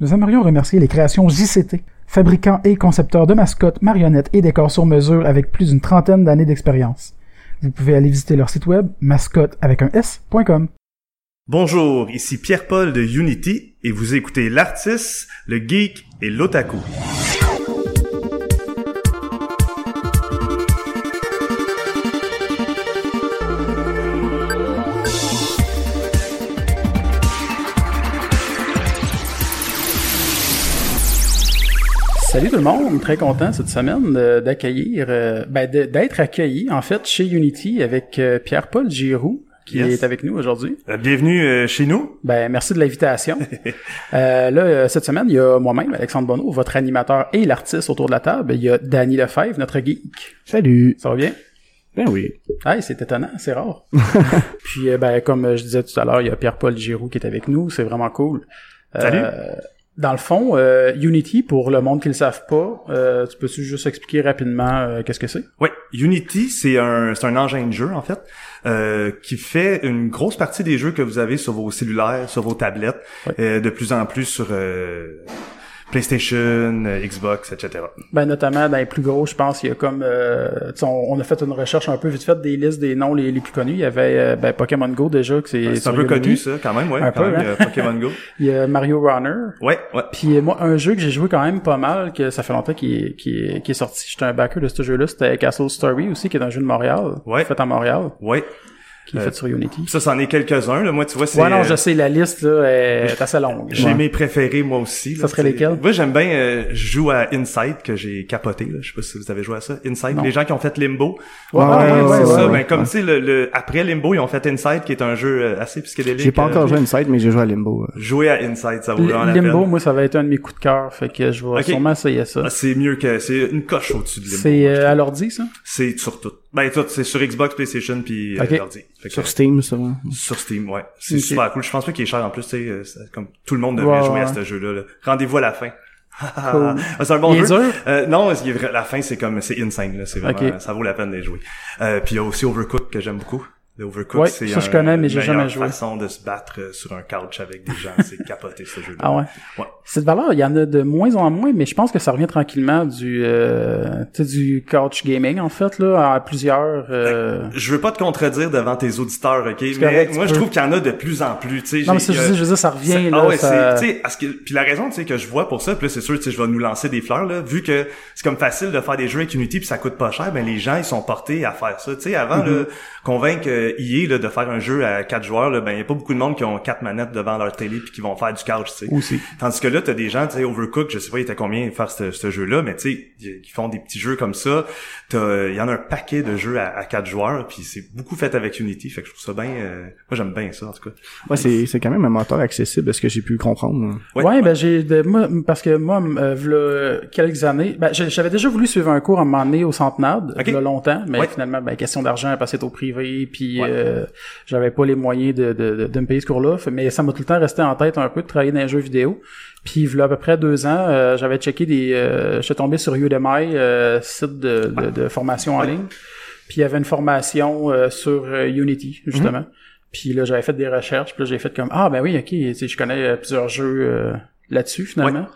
Nous aimerions remercier les créations JCT, fabricants et concepteurs de mascottes, marionnettes et décors sur mesure avec plus d'une trentaine d'années d'expérience. Vous pouvez aller visiter leur site web mascotte avec un s.com. Bonjour, ici Pierre-Paul de Unity et vous écoutez l'artiste, le geek et l'otaku. Salut tout le monde, très content cette semaine euh, d'accueillir, euh, ben, d'être accueilli en fait chez Unity avec euh, Pierre-Paul Giroux qui Yes. est avec nous aujourd'hui. Bienvenue chez nous. Ben merci de l'invitation. euh, là cette semaine il y a moi-même Alexandre Bonneau, votre animateur et l'artiste autour de la table. Il y a Danny Lefebvre, notre geek. Salut. Ça va bien? Ben oui. Hey, c'est étonnant, c'est rare. Puis ben comme je disais tout à l'heure, il y a Pierre-Paul Giroux qui est avec nous, c'est vraiment cool. Euh, Salut. Dans le fond, euh, Unity, pour le monde qui le savent pas, euh, tu peux-tu juste expliquer rapidement euh, qu'est-ce que c'est? Ouais, Unity, c'est un, c'est un engin de jeu en fait, euh, qui fait une grosse partie des jeux que vous avez sur vos cellulaires, sur vos tablettes, euh, de plus en plus sur euh, PlayStation, euh, Xbox, etc. Ben notamment dans les plus gros, je pense, il y a comme euh, on, on a fait une recherche un peu vite fait des listes des noms les, les plus connus. Il y avait euh, ben, Pokémon Go déjà que c'est C'est un peu connu ça, quand même, ouais. Un quand peu, même, hein. il y a Pokémon Go. Il y a Mario Runner. Ouais, ouais. Puis euh, moi, un jeu que j'ai joué quand même pas mal, que ça fait longtemps qu'il est, qu'il est, sorti. J'étais un backer de ce jeu-là. C'était Castle Story aussi, qui est un jeu de Montréal. Ouais. Fait à Montréal, Ouais. Qui est Euh, fait sur Unity. Ça, c'en est quelques-uns. Là. Moi, tu vois, c'est. Ouais, non, euh, je sais, la liste là est assez longue. J'ai Ouais. mes préférés moi aussi. là, Ça serait lesquels? Moi j'aime bien euh, je joue à Inside que j'ai capoté là. Je sais pas si vous avez joué à ça. Inside, Non. les gens qui ont fait Limbo. Ouais, Ouais, ouais, ouais, ouais, c'est ça. ouais. Ben comme tu sais le, le- après Limbo, ils ont fait Inside qui est un jeu euh, assez psychédélique. J'ai pas euh, encore joué à Inside, mais j'ai joué à Limbo. euh. Jouer à Inside, ça vaut vraiment la Limbo, peine. moi, ça va être un de mes coups de cœur. Fait que je vais sûrement essayer ça. Ah, c'est mieux que c'est une coche au-dessus de Limbo. C'est euh, à l'ordi, ça? C'est sur tout. Ben tout, c'est sur Xbox, PlayStation puis euh, l'ordi. Que, Sur Steam, ça. va. sur Steam, ouais. C'est super cool. Je pense pas qu'il est cher en plus, tu sais, euh, comme tout le monde devrait jouer à ce jeu-là. là. Rendez-vous à la fin. Cool. Ah, c'est un bon Il est jeu. dur? Euh, non, la fin c'est comme c'est insane là, c'est vraiment Ok. ça vaut la peine de jouer. Euh, puis il y a aussi Overcooked que j'aime beaucoup. Le Overcooked, Ouais, c'est ça, je connais, mais j'ai jamais joué. façon de se battre euh, sur un couch avec des gens, c'est capoté ce jeu-là. Ah ouais? Ouais. Cette valeur, il y en a de moins en moins, mais je pense que ça revient tranquillement du, euh, du couch gaming, en fait, là, à plusieurs, euh... Je veux pas te contredire devant tes auditeurs, ok, mais correct, moi je trouve qu'il y en a de plus en plus, tu sais. Non, mais ça, je, euh, je veux dire, ça revient, là, ah ouais, ça- c'est, tu sais, parce que, puis la raison, tu sais, que je vois pour ça, puis c'est sûr, tu sais, je vais nous lancer des fleurs, là, vu que c'est comme facile de faire des jeux avec Unity puis ça coûte pas cher, ben, les gens, ils sont portés à faire ça, tu sais, avant, là, convaincre euh, EA, là, de faire un jeu à quatre joueurs, là, ben, y a pas beaucoup de monde qui ont quatre manettes devant leur télé puis qui vont faire du couch, tu sais. Aussi. Tandis que là, t'as des gens, tu sais, Overcooked, je sais pas, il était combien faire ce, ce jeu-là, mais tu sais, ils font des petits jeux comme ça. T'as, il y en a un paquet de jeux à, à quatre joueurs, puis c'est beaucoup fait avec Unity, fait que je trouve ça bien, euh, moi j'aime bien ça, en tout cas. Ouais, c'est, c'est quand même un moteur accessible, est-ce que j'ai pu comprendre. Ouais, Ouais, ouais. ben j'ai de, moi parce que moi euh, quelques années, ben j'avais déjà voulu suivre un cours à un moment donné au Centenade, Ok. il y a longtemps, mais Ouais. finalement ben question d'argent c'est au privé puis Ouais. euh, j'avais pas les moyens de, de, de, de me payer ce cours-là, mais ça m'a tout le temps resté en tête un peu de travailler dans les jeux vidéo. Puis il y a à peu près deux ans, euh, j'avais checké des euh, j'étais tombé sur Udemy euh, site de, de, de formation en ligne. Puis il y avait une formation sur Unity justement. Puis là, j'avais fait des recherches, puis là, j'ai fait comme ah ben oui, ok, je connais plusieurs jeux là-dessus finalement.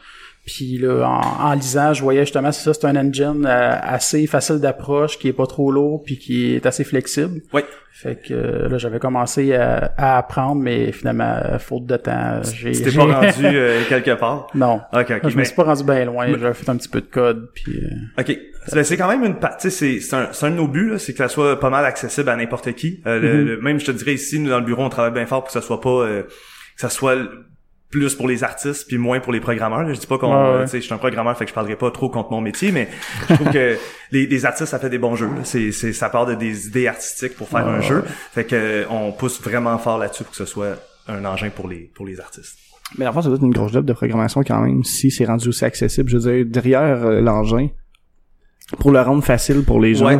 Puis là, en, en lisant, je voyais justement c'est ça, c'est un engine euh, assez facile d'approche, qui est pas trop lourd, puis qui est assez flexible. Ouais. Fait que euh, là, j'avais commencé à, à apprendre, mais finalement, euh, faute de temps, j'ai. Tu t'es j'ai- pas rendu euh, quelque part? non. Ok, ok. je me mais- suis pas rendu bien loin. J'avais fait un petit peu de code, puis. euh, OK. Ben, c'est quand même une pa- tu sais c'est c'est un c'est un de nos buts là, c'est que ça soit pas mal accessible à n'importe qui. Euh, le- le- même je te dirais ici nous dans le bureau on travaille bien fort pour que ça soit pas euh, que ça soit plus pour les artistes puis moins pour les programmeurs. Je dis pas qu'on Ouais, ouais. tu sais je suis un programmeur fait que je parlerai pas trop contre mon métier mais je trouve que les, les artistes ça fait des bons jeux. C'est c'est ça part de des idées artistiques pour faire un jeu. Fait que euh, on pousse vraiment fort là-dessus pour que ce soit un engin pour les pour les artistes. Mais en fait, ça doit être une grosse job de programmation quand même, si c'est rendu aussi accessible. Je veux dire, derrière euh, l'engin, pour le rendre facile pour les gens. Ouais.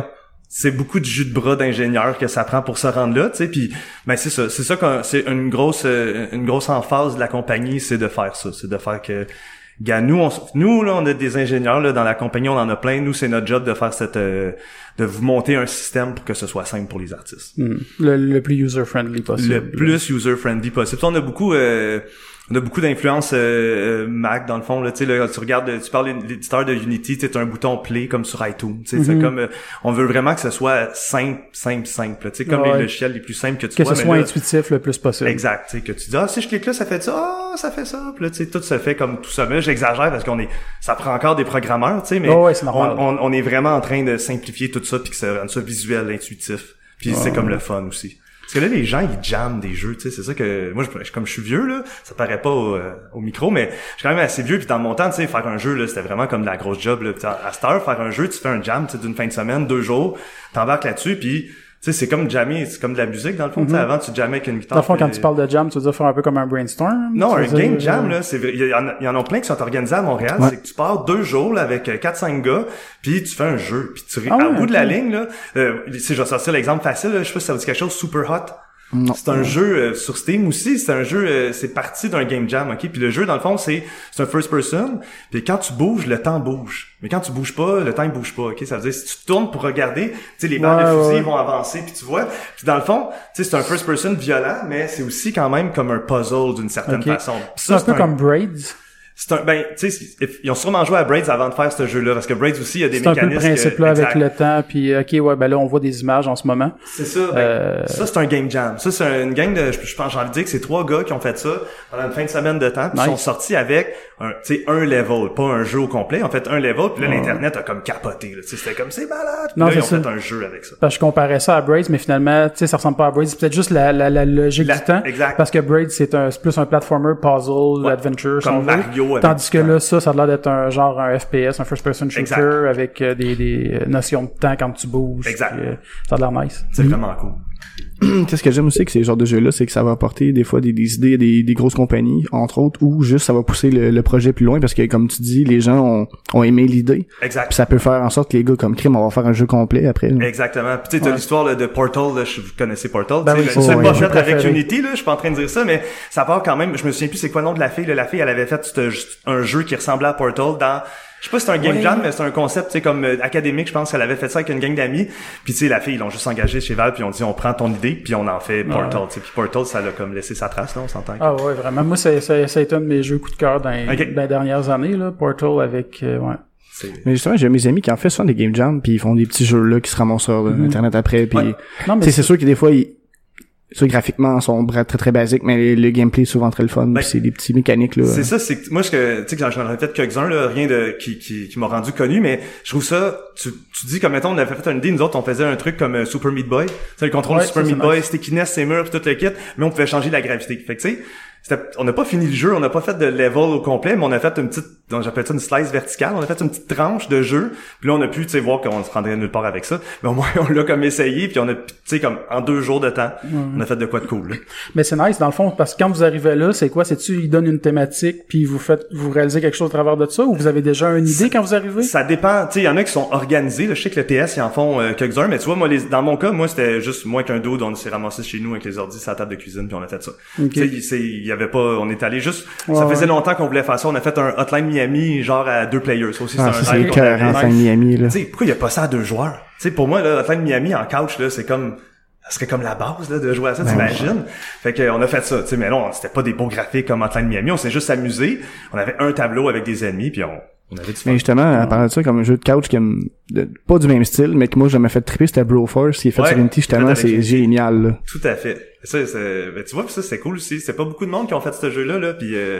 C'est beaucoup de jus de bras d'ingénieur que ça prend pour se rendre là, tu sais. Puis, ben c'est ça, c'est ça c'est une grosse, euh, une grosse emphase de la compagnie, c'est de faire ça, c'est de faire que, gars, nous, on, nous là, on a des ingénieurs là dans la compagnie, on en a plein. Nous, c'est notre job de faire cette, euh, de vous monter un système pour que ce soit simple pour les artistes. hmm, le, le plus user-friendly possible. Le plus user friendly possible. On a beaucoup, euh, on a beaucoup d'influence euh, Mac dans le fond là tu sais là, tu regardes tu parles l'éditeur de Unity tu as un bouton play comme sur iTunes tu sais c'est Mhm. comme euh, on veut vraiment que ce soit simple simple simple tu sais comme Ouais. les logiciels les plus simples que tu Que vois ce soit là- intuitif le plus possible. Exact, tu sais, que tu dis, ah, si je clique là, ça fait ça, ah, ça fait ça, puis là, tu sais, tout se fait comme tout ça. Mais j'exagère parce qu'on est, ça prend encore des programmeurs, tu sais, mais Oh ouais, c'est on, normal. on, on est vraiment en train de simplifier tout ça puis que ça rende ça visuel, intuitif. Puis c'est comme le fun aussi. Parce que là, les gens, ils jamment des jeux, tu sais, c'est ça que, moi, je, comme je suis vieux, là, ça paraît pas au, euh, au micro, mais je suis quand même assez vieux, puis dans mon temps, tu sais, faire un jeu, là, c'était vraiment comme la grosse job, là. À cette heure, faire un jeu, tu fais un jam, tu sais, d'une fin de semaine, deux jours, t'embarques là-dessus, puis sais, c'est comme jammer, c'est comme de la musique, dans le fond, tu sais, avant, tu jammais avec une guitare. Dans le fond, quand tu parles de jam, tu veux dire faire un peu comme un brainstorm? non, un game jam, euh, là, c'est vrai. Il y, en a, il y en a plein qui sont organisés à Montréal. Ouais. C'est que tu pars deux jours, là, avec euh, 4-5 gars, puis tu fais un jeu. Puis tu, Ah au bout de la ligne, là, euh, si je vais sortir l'exemple facile, là, je sais pas si ça vous dit quelque chose, Super Hot. C'est un jeu euh, sur Steam aussi, c'est un jeu, euh, c'est parti d'un game jam, ok? Puis le jeu, dans le fond, c'est c'est un first person, puis quand tu bouges, le temps bouge. Mais quand tu bouges pas, le temps il bouge pas, ok? Ça veut dire, si tu tournes pour regarder, tu sais, les balles Ouais, de fusil ouais. vont avancer, puis tu vois. Puis dans le fond, tu sais, c'est un first person violent, mais c'est aussi quand même comme un puzzle d'une certaine façon. C'est un peu comme Braids. C'est un, ben, tu sais, ils ont sûrement joué à Braids avant de faire ce jeu-là, parce que Braids aussi, il y a des C'est un peu le mécanismes. principe que- là avec le temps, puis ok, ouais, ben là, on voit des images en ce moment. C'est ça, ben, Euh, ça c'est un game jam. Ça c'est une gang de, je, pense, j'ai envie de dire que c'est trois gars qui ont fait ça pendant une fin de semaine de temps, puis Nice. ils sont sortis avec un, tu sais, un level, pas un jeu au complet. En fait, un level, puis là l'internet a comme capoté. C'était comme c'est malade. Puis Non, là ils ont fait un jeu avec ça. Parce que je comparais ça à Braids, mais finalement, tu sais, ça ressemble pas à Braids. C'est peut-être juste la, la, la logique La- du temps. exact. Parce que Braids, c'est un, plus un platformer, puzzle, adventure, Comme. Mario avec Tandis que là, ça, ça a l'air d'être un genre un FPS, un first-person shooter Exact. avec euh, des, des euh, notions de temps quand tu bouges. Exact. puis, euh, ça a l'air nice. C'est vraiment cool. Qu'est-ce que j'aime aussi que ces genres de jeux-là, c'est que ça va apporter des fois des, des idées à des, des grosses compagnies, entre autres, ou juste ça va pousser le, le projet plus loin parce que comme tu dis, les gens ont, ont aimé l'idée. Exact. Puis ça peut faire en sorte que les gars comme Crime, on va faire un jeu complet après. là. Exactement. Puis tu sais, t'as Ouais. l'histoire de Portal, là, je- vous connaissez Portal. Ben tu sais, oui, pas ouais, fait avec. Unity, là, je suis pas en train de dire ça, mais ça part quand même, je me souviens plus c'est quoi le nom de la fille, là. la fille, elle avait fait un jeu qui ressemblait à Portal dans, je sais pas si c'est un game Ouais. jam, mais c'est un concept, tu sais, comme euh, académique, je pense qu'elle avait fait ça avec une gang d'amis. Puis tu sais, la fille, ils l'ont juste engagé chez Valve, puis on dit, on prend ton idée, puis on en fait Portal, tu sais. Puis Portal, ça l'a comme laissé sa trace, là, on s'entend? Ah ouais, vraiment. Moi, ça, ça, ça a été un de mes jeux coup de cœur dans, Ok. dans les dernières années, là. Portal avec, euh, ouais. Mais justement, j'ai mes amis qui en fait souvent des game jams, puis ils font des petits jeux là qui se ramassent sur euh, internet après, puis Ouais. C'est sûr que des fois ils ça, graphiquement, sont très très basiques, mais le gameplay est souvent très le fun. Ben, c'est des petits mécaniques là. C'est ça, c'est que moi ce que tu sais que j'en ai fait quelques-uns là, rien de qui qui, qui m'a rendu connu, mais je trouve ça tu, tu dis comme mettons on avait fait une idée nous autres on faisait un truc comme euh, Super Meat Boy, c'est le contrôle Ouais, de Super ça, Meat Boy, nice. stickiness, c'est murs, puis tout le kit, mais on pouvait changer la gravité. Fait que tu sais, c'était- on n'a pas fini le jeu, on n'a pas fait de level au complet, mais on a fait une petite, j'appelle ça une slice verticale, on a fait une petite tranche de jeu, puis là on a pu, tu sais, voir qu'on se rendrait nulle part avec ça, mais au moins on l'a comme essayé, puis on a, tu sais, comme en deux jours de temps, on a fait de quoi de cool. là. Mais c'est nice dans le fond parce que quand vous arrivez là, c'est quoi? C'est tu ils donnent une thématique puis vous faites vous réalisez quelque chose au travers de ça ou vous avez déjà une idée quand vous arrivez? Ça dépend, tu sais, il y en a qui sont organisés, là, je sais que le TS, ils en font euh, quelques-uns, mais tu vois, moi, les, dans mon cas, moi, c'était juste moi qu'un dos, on s'est ramassé chez nous avec les ordis sur la table de cuisine, puis on a fait ça. Avait pas, on est allé juste, Ouais, ça faisait longtemps qu'on voulait faire ça, on a fait un Hotline Miami, genre à deux players, ça aussi, Ah, c'est un qu'on de Miami là. Pourquoi il y a pas ça à deux joueurs? Tu sais, pour moi, là, Hotline Miami en couch, là, c'est comme, ça serait comme la base, là, de jouer à ça, t'imagines? Fait que, on a fait ça, tu sais, mais non, c'était pas des beaux graphiques comme Hotline Miami, on s'est juste amusé, on avait un tableau avec des ennemis, puis on, on avait. Mais justement, à part de ça, comme un jeu de couch qui de- pas du même style, mais que moi, j'avais fait triper, c'était Broforce, qui est fait Ouais, sur Unity, justement, c'est génial, là. Tout à fait. Ça, c'est, ben, tu vois, puis ça, c'est cool aussi. C'est pas beaucoup de monde qui ont fait ce jeu-là, là, puis euh,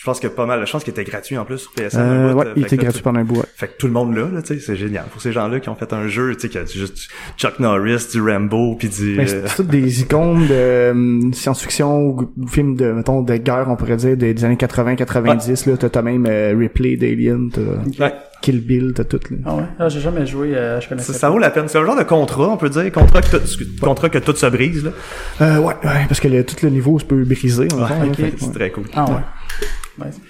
je pense que pas mal. Je pense qu'il était gratuit en plus sur PSN. Euh, ouais, euh, il fait était gratuit tout- pendant un bout, ouais. Fait que tout le monde là, là, tu sais, c'est génial. Pour ces gens-là qui ont fait un jeu, tu sais, qui a du- juste Chuck Norris, du Rambo, puis du... Mais euh, c'est toutes des icônes de euh, science-fiction ou, films de, mettons, de guerre, on pourrait dire, des, des années 80-90, là. T'as t'as même euh, Ripley d'Alien, t'as ouais. Kill Bill, t'as tout, là. Ah ouais, ah, j'ai jamais joué, euh, je connaissais ça, ça vaut la peine. C'est un genre de contrat, on peut dire. Contrat que tout, contrat que tout se brise, là. Euh, ouais, ouais, parce que le- tout le niveau se peut briser, en que, C'est ouais. très cool. Ah ouais. Nice.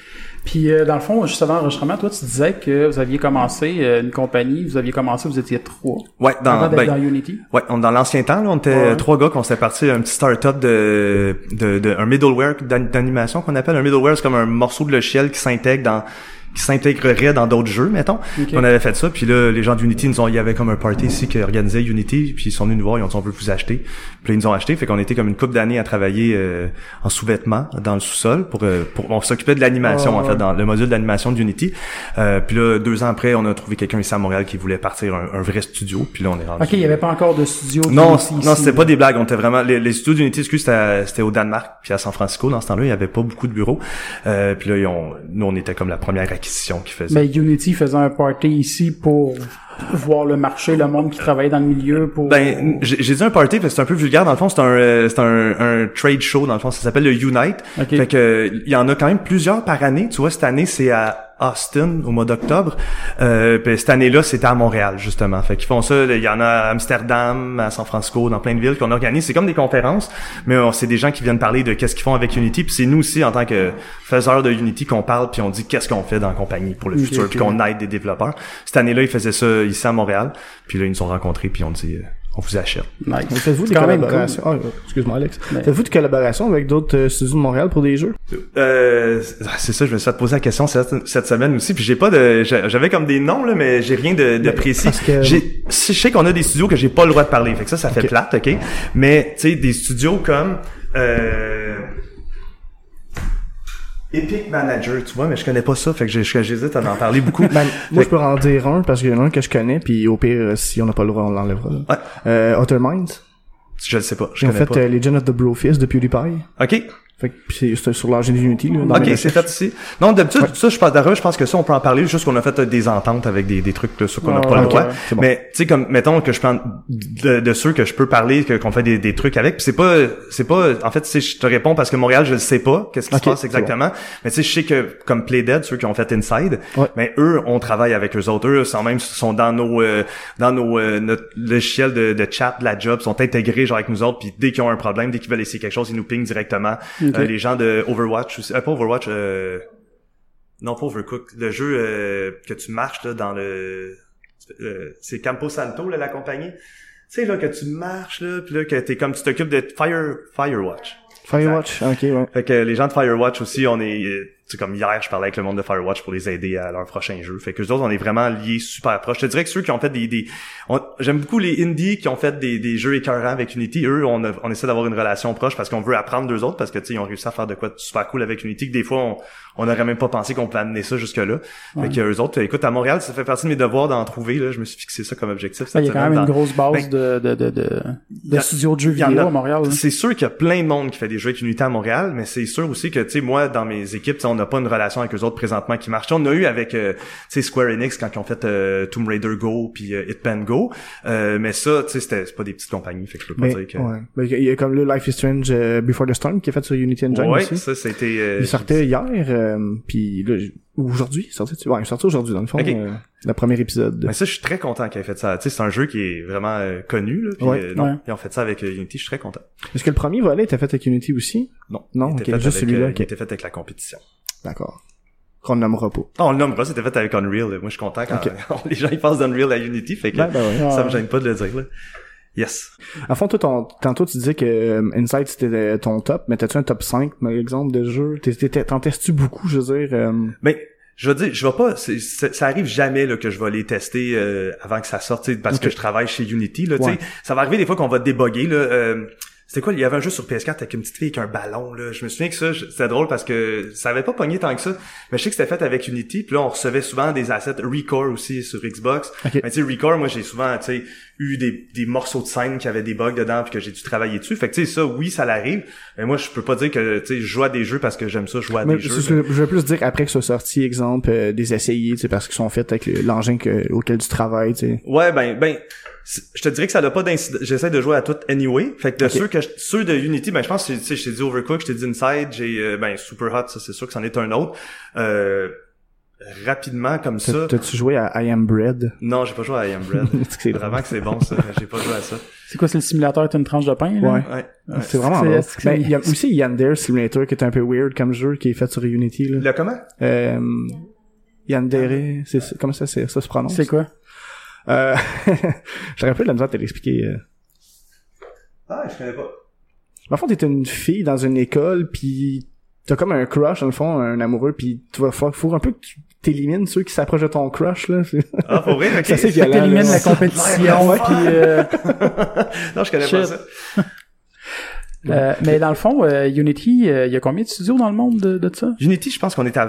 Puis euh, dans le fond, juste avant l'enregistrement, toi tu disais que vous aviez commencé euh, une compagnie, vous aviez commencé, vous étiez trois. Ouais, dans, avant ben, dans Unity. Ouais, on, dans l'ancien temps, là, on était Ouais. trois gars qu'on s'était parti un petit start-up de, de, de un middleware d'an- d'animation qu'on appelle un middleware, c'est comme un morceau de logiciel qui s'intègre dans qui s'intégrerait dans d'autres jeux, mettons. On avait fait ça, puis là, les gens d'Unity nous ont, il y avait comme un party ici qui organisait Unity, puis ils sont venus nous voir, ils ont dit on veut vous acheter. Puis là, ils nous ont acheté, fait qu'on était comme une couple d'années à travailler euh, en sous-vêtements dans le sous-sol pour, euh, pour on s'occupait de l'animation en fait dans le module d'animation d'Unity. Euh, puis là, deux ans après, on a trouvé quelqu'un ici à Montréal qui voulait partir un, un vrai studio, puis là on est rendu. Ok, il y avait pas encore de studio. Non, ici, non, c'était pas des blagues. On était vraiment les, les studios d'Unity, c'était, c'était au Danemark puis à San Francisco dans ce temps-là. Il y avait pas beaucoup de bureaux. Euh, puis là, ils ont, nous, on était comme la première Mais Unity faisait un party ici pour voir le marché, le monde qui travaillait dans le milieu pour. Ben, j'ai dit un party parce que c'est un peu vulgaire. Dans le fond, c'est un, euh, c'est un, un trade show. Dans le fond, ça s'appelle le Unite. Ok. Fait que il y en a quand même plusieurs par année. Tu vois, cette année, c'est à Austin au mois d'octobre. Euh, puis cette année-là, c'était à Montréal justement. Fait qu'ils font ça. Il y en a à Amsterdam, à San Francisco, dans plein de villes qu'on organise. C'est comme des conférences, mais c'est des gens qui viennent parler de qu'est-ce qu'ils font avec Unity. Puis c'est nous aussi en tant que faiseurs de Unity qu'on parle puis on dit qu'est-ce qu'on fait dans la compagnie pour le futur, puis qu'on aide des développeurs. Cette année-là, ils faisaient ça ici à Montréal. Puis là, ils nous ont rencontrés puis on dit euh, on vous achète. Nice. Mais Faites-vous des collaborations? Ah, excuse-moi, Alex. Mais- Faites-vous des collaborations avec d'autres euh, studios de Montréal pour des jeux? Euh, c'est ça, je me suis fait poser la question cette, cette semaine aussi, puis j'ai pas de, j'a- j'avais comme des noms là, mais j'ai rien de, de Mais précis. parce que- J'ai, je sais qu'on a des studios que j'ai pas le droit de parler, fait que ça, ça fait plate, ok? Mais tu sais, des studios comme euh, Epic Manager, tu vois, mais je connais pas ça, fait que j'ai- j'hésite à en parler beaucoup. Ben, moi, je peux en dire un parce qu'il y en a un que je connais, puis au pire, euh, si on n'a pas le droit, on l'enlèvera. Ouais. Euh, Outer Minds? je le sais pas, je connais fait pas. euh, Legend of the Brofist de PewDiePie. Ok, Fait que c'est sur l'engin Unity, là. dans ok, c'est fait ici. Non, d'habitude, ça, je pense, d'ailleurs, je pense que ça, on peut en parler, juste qu'on a fait euh, des ententes avec des, des trucs, là, sur qu'on n'a Ah, pas le droit. ouais, bon. Mais, tu sais, comme, mettons que je prends de, de ceux que je peux parler, que, qu'on fait des, des trucs avec, puis c'est pas, c'est pas, en fait, sais, je te réponds parce que Montréal, je le sais pas, qu'est-ce qui se passe exactement. Mais tu sais, je sais que, comme Playdead, ceux qui ont fait Inside, Ouais. mais eux, on travaille avec eux autres. Eux, sont même, sont dans nos, euh, dans nos, euh, notre logiciel de, de chat de la job, sont intégrés, genre, avec nous autres, puis dès qu'ils ont un problème, dès qu'ils veulent essayer quelque chose, ils nous pingent directement. Ok. Euh, les gens de Overwatch aussi, euh, pas Overwatch, euh, non pas Overcook, le jeu euh, que tu marches là dans le, euh, c'est Campo Santo là, la compagnie. Tu sais là que tu marches là, puis là que t'es comme tu t'occupes de Fire Firewatch. Firewatch, ok, ouais. Fait que les gens de Firewatch aussi, on est, sais, comme hier, je parlais avec le monde de Firewatch pour les aider à leur prochain jeu. Fait que eux autres, on est vraiment liés super proches. Je te dirais que ceux qui ont fait des, des, on- j'aime beaucoup les indies qui ont fait des, des jeux écœurants avec Unity. Eux, on, a- on essaie d'avoir une relation proche parce qu'on veut apprendre d'eux autres parce que tu sais, ils ont réussi à faire de quoi de super cool avec Unity que des fois, on, on n'aurait même pas pensé qu'on pouvait amener ça jusque là. Fait que eux autres, écoute, à Montréal, ça fait partie de mes devoirs d'en trouver, là. Je me suis fixé ça comme objectif. Cette il y a quand même une grosse base Ben, de, de, de, de, de a- studios de jeux vidéo a- à Montréal. là. C'est sûr qu'il y a plein de monde qui fait des jeux avec Unity à Montréal, mais c'est sûr aussi que, tu sais, moi, dans mes équipes, on n'a pas une relation avec eux autres présentement qui marche. On a eu avec, euh, tu sais, Square Enix quand ils ont fait euh, Tomb Raider Go puis euh, Hitman Go, euh, mais ça, tu sais, c'était c'est pas des petites compagnies, fait que je peux pas Mais, dire que... ouais. Mais il y a comme le Life is Strange euh, Before the Storm qui est fait sur Unity Engine Ouais, aussi. ça, c'était... euh, Il sortait hier, euh, puis là, aujourd'hui, il sortait, ouais, il sortait aujourd'hui dans le fond, Ok. euh, le premier épisode. Mais ça, je suis très content qu'ils aient fait ça. Tu sais, c'est un jeu qui est vraiment connu, là. Puis, Ouais. euh, non, Ouais. ils ont fait ça avec Unity, je suis très content. Est-ce que le premier volet était fait avec Unity aussi? Non, Non, il était fait juste celui-là, euh, il était fait avec la compétition. D'accord. Qu'on ne nommera pas. Non, on le nomme pas, c'était fait avec Unreal. Moi, je suis content quand les gens ils passent d'Unreal à Unity, fait que Ben, ben ouais. ça me gêne pas de le dire, là. Yes. À fond, toi, ton, tantôt, tu disais que euh, Inside, c'était euh, ton top, mais t'as-tu un top 5, par exemple, de t'es- T'en testes-tu beaucoup, je veux dire? euh, Mais je veux dire, je vais pas, ça arrive jamais là que je vais les tester euh, avant que ça sorte, parce que je travaille chez Unity. Là. Ouais. ça va arriver des fois qu'on va déboguer. Là, euh, c'était quoi Il y avait un jeu sur PS4 avec une petite fille avec un ballon. Là, je me souviens que ça, c'était drôle parce que ça avait pas pogné tant que ça. Mais je sais que c'était fait avec Unity. Puis là, on recevait souvent des assets Recore aussi sur Xbox. Mais tu sais, Recore, moi, j'ai souvent, tu sais, eu des, des morceaux de scène qui avaient des bugs dedans puis que j'ai dû travailler dessus. Fait que tu sais, ça, oui, ça l'arrive. Mais moi, je peux pas dire que tu sais, je joue à des jeux parce que j'aime ça, jouer à mais des jeux. ce que je veux plus dire après que ce soit sorti, exemple, euh, des essayés, tu sais, parce qu'ils sont faits avec le- l'engin que- auquel tu travailles, tu sais. Ouais, ben, ben, je te dirais que ça n'a pas d'incident. J'essaie de jouer à tout anyway. Fait que de ceux que je- ceux de Unity, ben, je pense que tu sais, je t'ai dit Overcooked, je t'ai dit Inside, j'ai, euh, ben, Super Hot, ça, c'est sûr que c'en est un autre. Euh, rapidement, comme T'as- ça. T'as-tu joué à I Am Bread? Non, j'ai pas joué à I Am Bread. C'est. Vraiment que c'est bon, ça. J'ai pas joué à ça. C'est quoi, c'est le simulateur, t'as une tranche de pain? là? Ouais. Ouais. C'est vraiment c'est- Ben, il y a aussi Yandere Simulator qui est un peu weird comme jeu qui est fait sur Unity, là. Le comment? Euh, Yandere, c'est, c'est- comment ça, c'est, ça se prononce? C'est quoi? Euh, j'aurais pas de la misère de te l'expliquer. euh. Ah, je connais pas. Le fond, t'es une fille dans une école, puis t'as comme un crush, dans le fond, un amoureux, puis tu vas faut, faut un peu que tu t'élimines ceux qui s'approchent de ton crush là. Ah, pour vrai? Ok. Ça, c'est violent, t'élimines la compétition, Ouais. puis... euh, non, je connais Shit. pas ça. euh, mais dans le fond, euh, Unity, euh, il y a combien de studios dans le monde de, de ça? Unity, je pense qu'on est à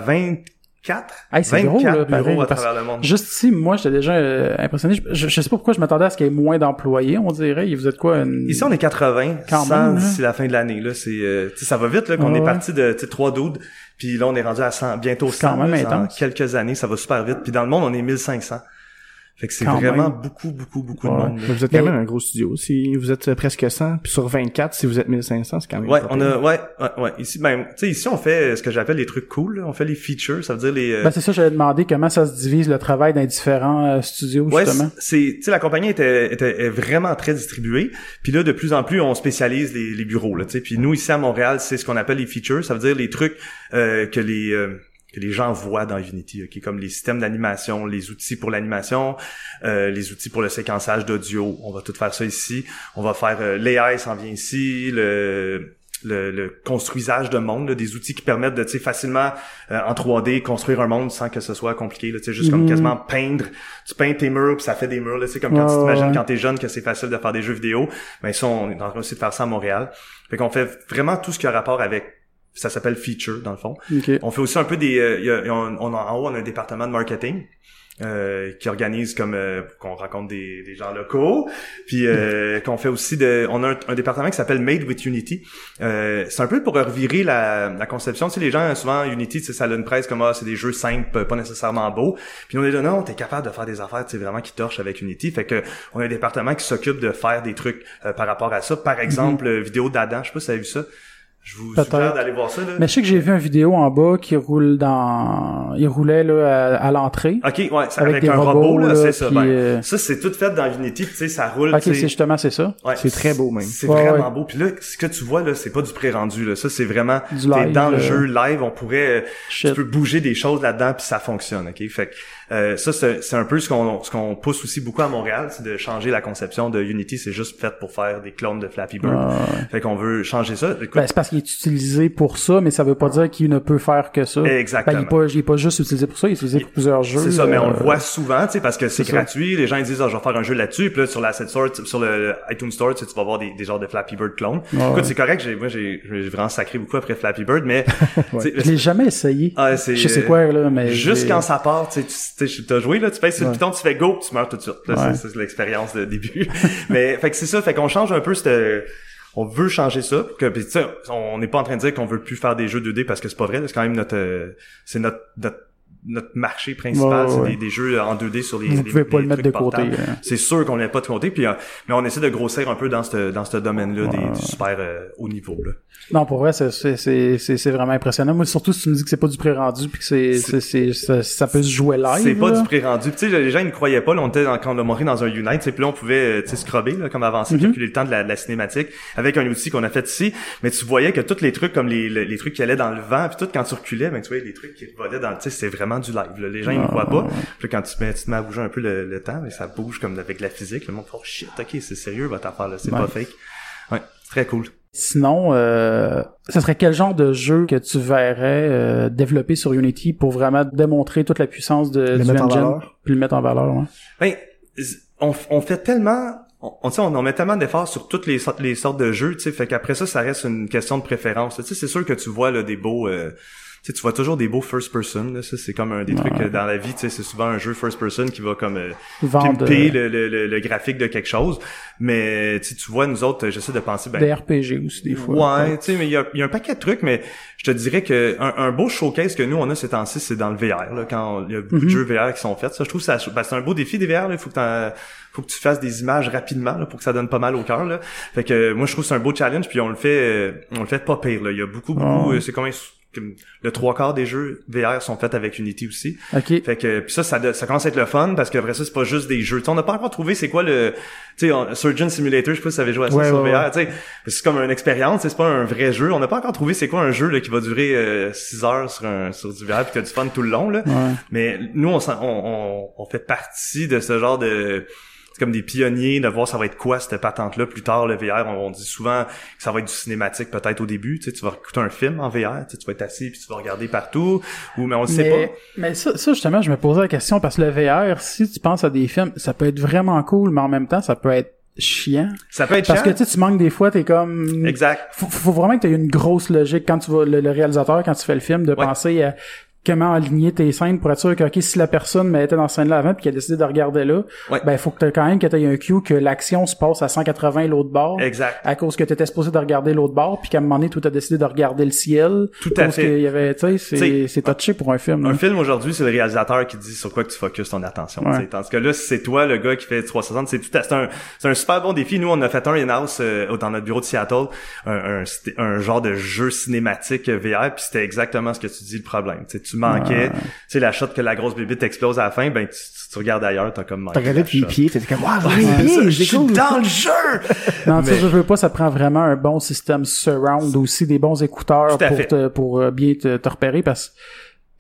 24. Hey, c'est 24 gros, là, bureaux à travers le monde. Juste ici, moi, j'étais déjà euh, impressionné. Je, je, sais pas pourquoi je m'attendais à ce qu'il y ait moins d'employés, on dirait. Vous êtes quoi? Une... Ici, on est 80, Quand 100 même, hein. d'ici la fin de l'année. Là, c'est, euh, ça va vite là, qu'on est parti de tu sais, 3 dudes, puis là, on est rendu à 100, bientôt C'est quand 100. même là, quelques années, ça va super vite. Puis dans le monde, on est 1500. Fait que c'est Quand vraiment même. beaucoup, beaucoup, beaucoup Ouais. de monde. Mais vous êtes quand même un gros studio. Si vous êtes euh, presque 100, puis sur 24, si vous êtes 1500, c'est quand même Ouais, on a, ouais, ouais, ouais. Ici, ben, tu sais, ici, on fait ce que j'appelle les trucs cool. là. On fait les features, ça veut dire les. euh, Ben, c'est ça, j'avais demandé comment ça se divise le travail dans les différents euh, studios, Ouais, justement. c'est, tu sais, la compagnie était, était est vraiment très distribuée. Puis là, de plus en plus, on spécialise les, les bureaux, là, tu sais. Puis nous, ici à Montréal, c'est ce qu'on appelle les features. Ça veut dire les trucs euh, que les euh, que les gens voient dans Unity, ok, comme les systèmes d'animation, les outils pour l'animation, euh, les outils pour le séquençage d'audio. On va tout faire ça ici. On va faire euh, l'AI s'en vient ici, le le, le construisage de monde, là, des outils qui permettent de tu sais, facilement euh, en 3D construire un monde sans que ce soit compliqué. Là, tu sais, juste comme Mhm. quasiment peindre. Tu peins tes murs puis ça fait des murs. Là, comme quand tu t'imagines ouais. quand t'es jeune que c'est facile de faire des jeux vidéo. Ben ça, on est en train aussi de faire ça à Montréal. Fait qu'on fait vraiment tout ce qui a rapport avec ça s'appelle feature dans le fond. OK. On fait aussi un peu des euh, y a- on, on a- en haut on a un département de marketing. euh, qui organise comme euh, qu'on rencontre des, des gens locaux. Puis euh, qu'on fait aussi de on a un, un département qui s'appelle Made with Unity. Euh, c'est un peu pour revirer la, la conception. Tu sais les gens souvent Unity tu sais, ça a une presse comme ah c'est des jeux simples pas nécessairement beaux. Puis on est là non t'es capable de faire des affaires tu sais vraiment qui torchent avec Unity. Fait que on a un département qui s'occupe de faire des trucs euh, par rapport à ça. Par exemple euh, vidéo d'Adam je sais pas si vous avez vu ça je vous suggère d'aller voir ça là Mais je sais que j'ai vu une vidéo en bas qui roule dans... Il roulait là, à, à l'entrée. Ok, ouais, Avec avec, des un robots, robot, là, c'est ça. ben, euh, Ça, c'est tout fait dans Unity, tu sais, ça roule. OK, c'est justement, c'est ça. Ouais, C'est très beau, même. C'est Ouais, vraiment ouais. beau. Puis là, ce que tu vois là, c'est pas du pré-rendu là. Ça, c'est vraiment Du live, dans le euh, jeu live. On pourrait, euh, Shit. tu peux bouger des choses là-dedans, puis ça fonctionne. Ok, fait que euh, ça, c'est un peu ce qu'on ce qu'on pousse aussi beaucoup à Montréal, c'est de changer la conception de Unity. C'est juste fait pour faire des clones de Flappy Bird. Ah, Fait qu'on veut changer ça. Écoute, Ben, c'est parce qu'il est utilisé pour ça, mais ça veut pas dire qu'il ne peut faire que ça. Exactement. Ben, il est pas, il est pas juste utilisé pour ça, il est utilisé pour plusieurs jeux. C'est ça, mais on le euh, voit souvent, tu sais, parce que c'est ça. gratuit. Les gens ils disent, ah, je vais faire un jeu là-dessus. Puis là, sur l'asset store, sur le iTunes Store, tu sais, tu vas voir des, des genres de Flappy Bird clones. Ouais. Écoute, c'est correct. J'ai, moi, j'ai, j'ai vraiment sacré beaucoup après Flappy Bird, mais tu sais, Je l'ai jamais essayé. ah, c'est, Je sais quoi, là, mais. Juste quand ça part, tu sais, t'as joué, là, tu pèses sur le Ouais. piton, tu fais go, tu meurs tout de suite. Ouais. c'est l'expérience de début. mais, fait que c'est ça, fait qu'on change un peu cette, on veut changer ça, que, sais, on n'est pas en train de dire qu'on veut plus faire des jeux 2D parce que c'est pas vrai, c'est quand même notre, euh, c'est notre, notre marché principal, Ouais, c'est des, des jeux en 2D sur les Vous les- pouvez pas le mettre de côté. hein. C'est sûr qu'on n'est pas de côté, puis euh, mais on essaie de grossir un peu dans ce dans ce domaine-là des, du super euh, haut niveau là. Non, pour vrai, c'est, c'est, c'est, c'est, c'est vraiment impressionnant. Moi, surtout si tu me dis que c'est pas du pré-rendu puis que c'est, c'est, c'est, ça, ça peut se jouer live. C'est pas là. du pré-rendu. Tu sais, les gens ils ne croyaient pas. Là, on était dans, quand on l'a montré dans un Unite, et puis là on pouvait, euh, tu sais, scrubber là, comme avancer, Mhm. calculer le temps de la, de la cinématique avec un outil qu'on a fait ici. Mais tu voyais que tous les trucs comme les, les, les trucs qui allaient dans le vent, puis tout quand tu reculais, ben tu voyais les trucs qui volaient dans le, tu sais, c'est vraiment du live. là. Les gens ils ne Ah, croient pas. Puis quand tu te mets, tu te mets à bouger un peu le, le temps, mais ça bouge comme avec la physique. Le monde fait oh shit, ok, c'est sérieux votre affaire là, c'est Ouais. pas fake. Ouais, c'est très cool. Sinon, euh, ce serait quel genre de jeu que tu verrais euh, développer sur Unity pour vraiment démontrer toute la puissance de, Le du mettre en valeur. puis le mettre en valeur, ouais. Ben, on, on fait tellement, on, on, tu sais, on en met tellement d'efforts sur toutes les sortes, les sortes de jeux, tu sais, fait qu'après ça, ça reste une question de préférence. Tu sais, c'est sûr que tu vois là, des beaux, euh, sais, tu vois toujours des beaux first person. Là, ça, c'est comme un des trucs Ouais. euh, dans la vie. Tu sais, c'est souvent un jeu first person qui va comme euh, pimper euh, le, le, le, le graphique de quelque chose. Mais tu sais, tu vois, nous autres, j'essaie de penser, ben, des RPG aussi, des fois. Ouais, tu sais, mais il y a, y a un paquet de trucs, mais je te dirais que un, un beau showcase que nous on a ces temps-ci, c'est dans le VR. Là, quand il y a beaucoup de Mhm. jeux VR qui sont faits, ça, je trouve que ça, ben, c'est un beau défi des VR. Il faut que t'en- faut que tu fasses des images rapidement là, pour que ça donne pas mal au cœur. Là. Fait que euh, moi je trouve que c'est un beau challenge, puis on le fait, euh, on le fait pas pire. Là. Il y a beaucoup, beaucoup, euh, c'est combien comme le trois quarts des jeux VR sont faits avec Unity aussi. Fait que puis ça, ça, ça commence à être le fun parce que après ça, c'est pas juste des jeux. On n'a pas encore trouvé c'est quoi le, tu sais, on- Surgeon Simulator. Je sais pas si ça avait joué à ça Ouais, sur ouais, VR. Tu sais, c'est comme une expérience. C'est pas un vrai jeu. On n'a pas encore trouvé c'est quoi un jeu là qui va durer 6 heures sur un sur du VR puis que du fun tout le long là. Ouais. Mais nous, on, on, on fait partie de ce genre de comme des pionniers de voir ça va être quoi cette patente-là plus tard le VR. On, on dit souvent que ça va être du cinématique peut-être au début. Tu sais, tu vas écouter un film en VR, tu, sais, tu vas être assis puis tu vas regarder partout. Ou mais on le sait mais, pas. mais ça, ça, justement, je me posais la question parce que le VR, si tu penses à des films, ça peut être vraiment cool, mais en même temps, ça peut être chiant. Ça peut être Parce chiant. que tu sais, tu manques des fois, t'es comme... Exact. Faut, faut vraiment que tu aies une grosse logique quand tu vas, le, le réalisateur, quand tu fais le film, de Ouais. penser à comment aligner tes scènes pour être sûr que, ok, si la personne mais, était dans cette scène-là avant puis qu'elle a décidé de regarder là, Ouais. ben, faut que t'aies quand même que t'aies un cue que l'action se passe à 180 l'autre bord. Exact. À cause que t'étais supposé de regarder l'autre bord puis qu'à un moment donné, tout a décidé de regarder le ciel. Tout à fait. qu'il y avait, tu sais, c'est, touché pour un film. là. Un film aujourd'hui, c'est le réalisateur qui dit sur quoi que tu focuses ton attention. Ouais. tu. Tandis que là, c'est toi le gars qui fait 360, c'est tout à- c'est un c'est un super bon défi. Nous, on a fait un in-house euh, dans notre bureau de Seattle, un, un, un genre de jeu cinématique VR, puis c'était exactement ce que tu dis le problème. Tu tu manquais, tu sais la shot que la grosse bébite explose à la fin, ben tu, tu- tu regardes ailleurs, t'as comme manqué T'as regardé shot. pieds, t'étais comme, waouh, les je pieds, suis dans le jeu. Non, tu sais, je veux pas, ça prend vraiment un bon système surround aussi, des bons écouteurs pour te, pour euh, bien te, te repérer parce que,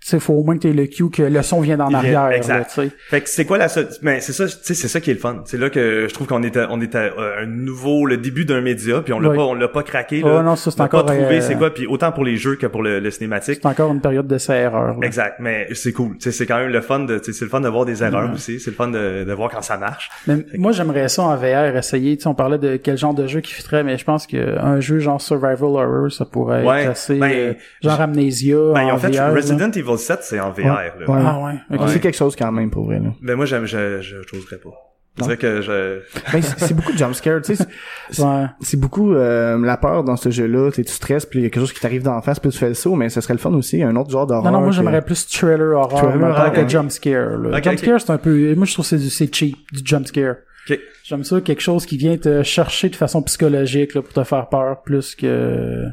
sais, faut au moins que t'aies le cue que le son vient d'en arrière, exact. Fait que c'est quoi la seule mais c'est ça tu sais c'est ça qui est le fun. C'est là que je trouve qu'on était on était euh, un nouveau le début d'un média puis on l'a Oui. pas on l'a pas craqué Oh, là. non, ça, c'est encore, pas trouvé euh, c'est quoi puis autant pour les jeux que pour le, le cinématique. C'est encore une période d'essai-erreur. là. Exact, mais c'est cool. Tu sais, c'est quand même le fun de, c'est le fun de voir des erreurs aussi. C'est le fun de, de voir quand ça marche. Mais moi, j'aimerais ça en VR, essayer. Tu sais, on parlait de quel genre de jeu qui fitterait, mais je pense qu'un jeu genre Survival Horror, ça pourrait Ouais, être assez... ben, euh, genre Amnesia Ben, en en fait, VR. là. Resident Evil 7, c'est en VR. Là. Ouais. Ah ouais. C'est quelque chose quand même, pour vrai, là. Ben moi, j'aime, je, je, j'oserais pas. Je Non. dirais que je, Ben, c'est c'est beaucoup de jumpscares, tu sais. c'est- Ouais. C'est beaucoup euh, la peur dans ce jeu-là. Tu sais, tu stresses, puis il y a quelque chose qui t'arrive d'en face, puis tu fais le saut, mais ce serait le fun aussi, un autre genre d'horreur. Non, non, moi que- j'aimerais plus thriller horror Thriller que ok. jump scare. Là. Ok, jump ok. scare, c'est un peu... Moi, je trouve que c'est du- c'est cheap, du jump scare. Ok. J'aime ça, quelque chose qui vient te chercher de façon psychologique là, pour te faire peur plus que...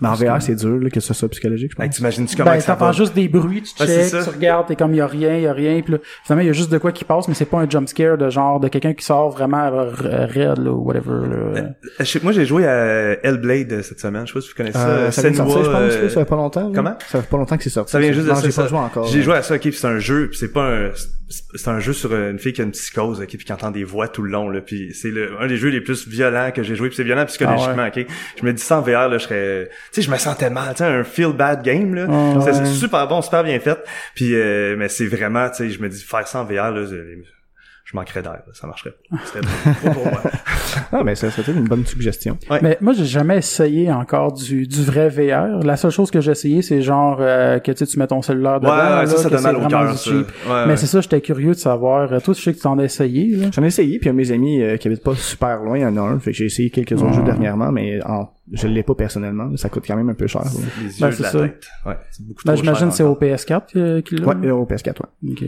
Mais en VR, c'est dur, là, que ce soit psychologique, je ben, pense. t'imagines-tu comment Ben, que ça t'entends va? juste des bruits, tu Ouais, c'est check, ça. tu regardes, t'es comme, y a rien, y a rien, puis là, finalement, il y a juste de quoi qui passe, mais c'est pas un jump scare de genre, de quelqu'un qui sort vraiment raide, là, ou whatever, là. Euh, je sais- moi, j'ai joué à Hellblade euh, cette semaine. Je sais pas si vous connaissez Euh, ça. ça vient de sortir, je pense, euh, là, ça fait pas longtemps. là. comment? Ça fait pas longtemps que c'est sorti. Ça vient juste de ça, j'ai pas joué encore. J'ai joué à ça, ok, puis c'est un jeu, c'est pas un, c'est- un jeu sur une fille qui a une psychose, ok, puis qui entend des voix tout le long, là, puis c'est le, un des jeux les plus violents que j'ai joué, puis c'est violent psychologiquement, ok. Je me dis en VR, là, je serais, tu sais, je me sentais mal, tu sais, un feel bad game, là. Ouais. C'est c'est super bon, super bien fait, puis euh, mais c'est vraiment, tu sais, je me dis faire ça en VR, là, je, manquerais d'air, là, ça marcherait pas. Ce serait trop pour moi. Ah, mais ça serait une bonne suggestion. Ouais. Mais moi, j'ai jamais essayé encore du, du vrai VR. La seule chose que j'ai essayé, c'est genre, euh, que tu sais, tu mets ton cellulaire Ouais, dedans, ouais, là, ça, ça que donne mal c'est au vraiment cœur. Ouais, Mais ouais. c'est ça, j'étais curieux de savoir. Euh, Toi, je sais que tu t'en as essayé, là. J'en ai essayé, puis mes amis euh, qui habite pas super loin, il y en a un, fait que j'ai essayé quelques autres Ouais. jeux dernièrement, mais en, je l'ai pas personnellement, ça coûte quand même un peu cher. là. Les Ben, yeux de la ça. tête. Ouais, c'est beaucoup Ben, trop j'imagine c'est au encore. PS4 que- qu'il l'a. Ouais, au PS4, ouais. Ok.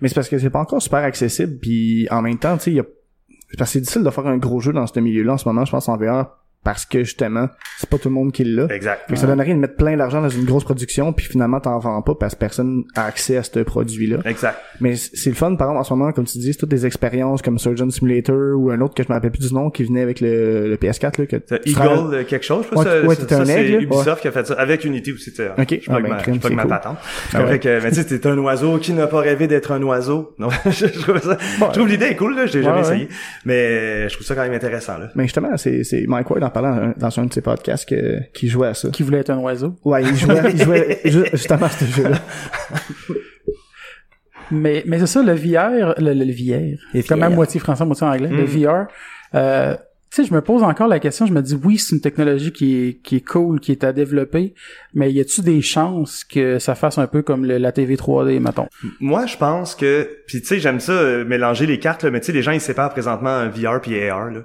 Mais c'est parce que c'est pas encore super accessible, puis en même temps, tu sais, a... c'est difficile de faire un gros jeu dans ce milieu-là en ce moment, je pense, en VR, parce que justement, c'est pas tout le monde qui l'a. Exact. Que ça donne rien de mettre plein d'argent dans une grosse production, puis finalement t'en vends pas parce que personne a accès à ce produit-là. Exact. Mais c'est le fun, par exemple, en ce moment, comme tu dis, c'est toutes des expériences comme Surgeon Simulator ou un autre que je me rappelle plus du nom qui venait avec le, le PS4, là, que Eagle euh, quelque chose, je pas Ouais, ça, ça, un aigle, Ubisoft qui a fait ça avec Unity aussi, tu sais. Ok, je ah plug ben, ma, je c'est ma cool. patente. Ah ouais. Fait que, mais tu sais, t'es un oiseau qui n'a pas rêvé d'être un oiseau. Non, je, trouve ça, je trouve l'idée est cool, là, j'ai jamais essayé. Mais je trouve ça quand même intéressant, là. Mais justement, c'est, c'est Mike Ward en parlant dans un- dans un de ses podcasts que, qui jouait à ça. Qui voulait être un oiseau. Ouais, il jouait, il jouait ju- justement à ce jeu-là. Mais, mais c'est ça, le VR, le, le, le VR, Le comme VR. à moitié français, moitié anglais, le Mhm. VR, euh, tu sais, je me pose encore la question, je me dis, oui, c'est une technologie qui est, qui est cool, qui est à développer, mais y a-tu des chances que ça fasse un peu comme le- la TV 3D, mettons? Moi, je pense que, puis tu sais, j'aime ça euh, mélanger les cartes, là, mais tu sais, les gens ils séparent présentement VR puis AR. Là.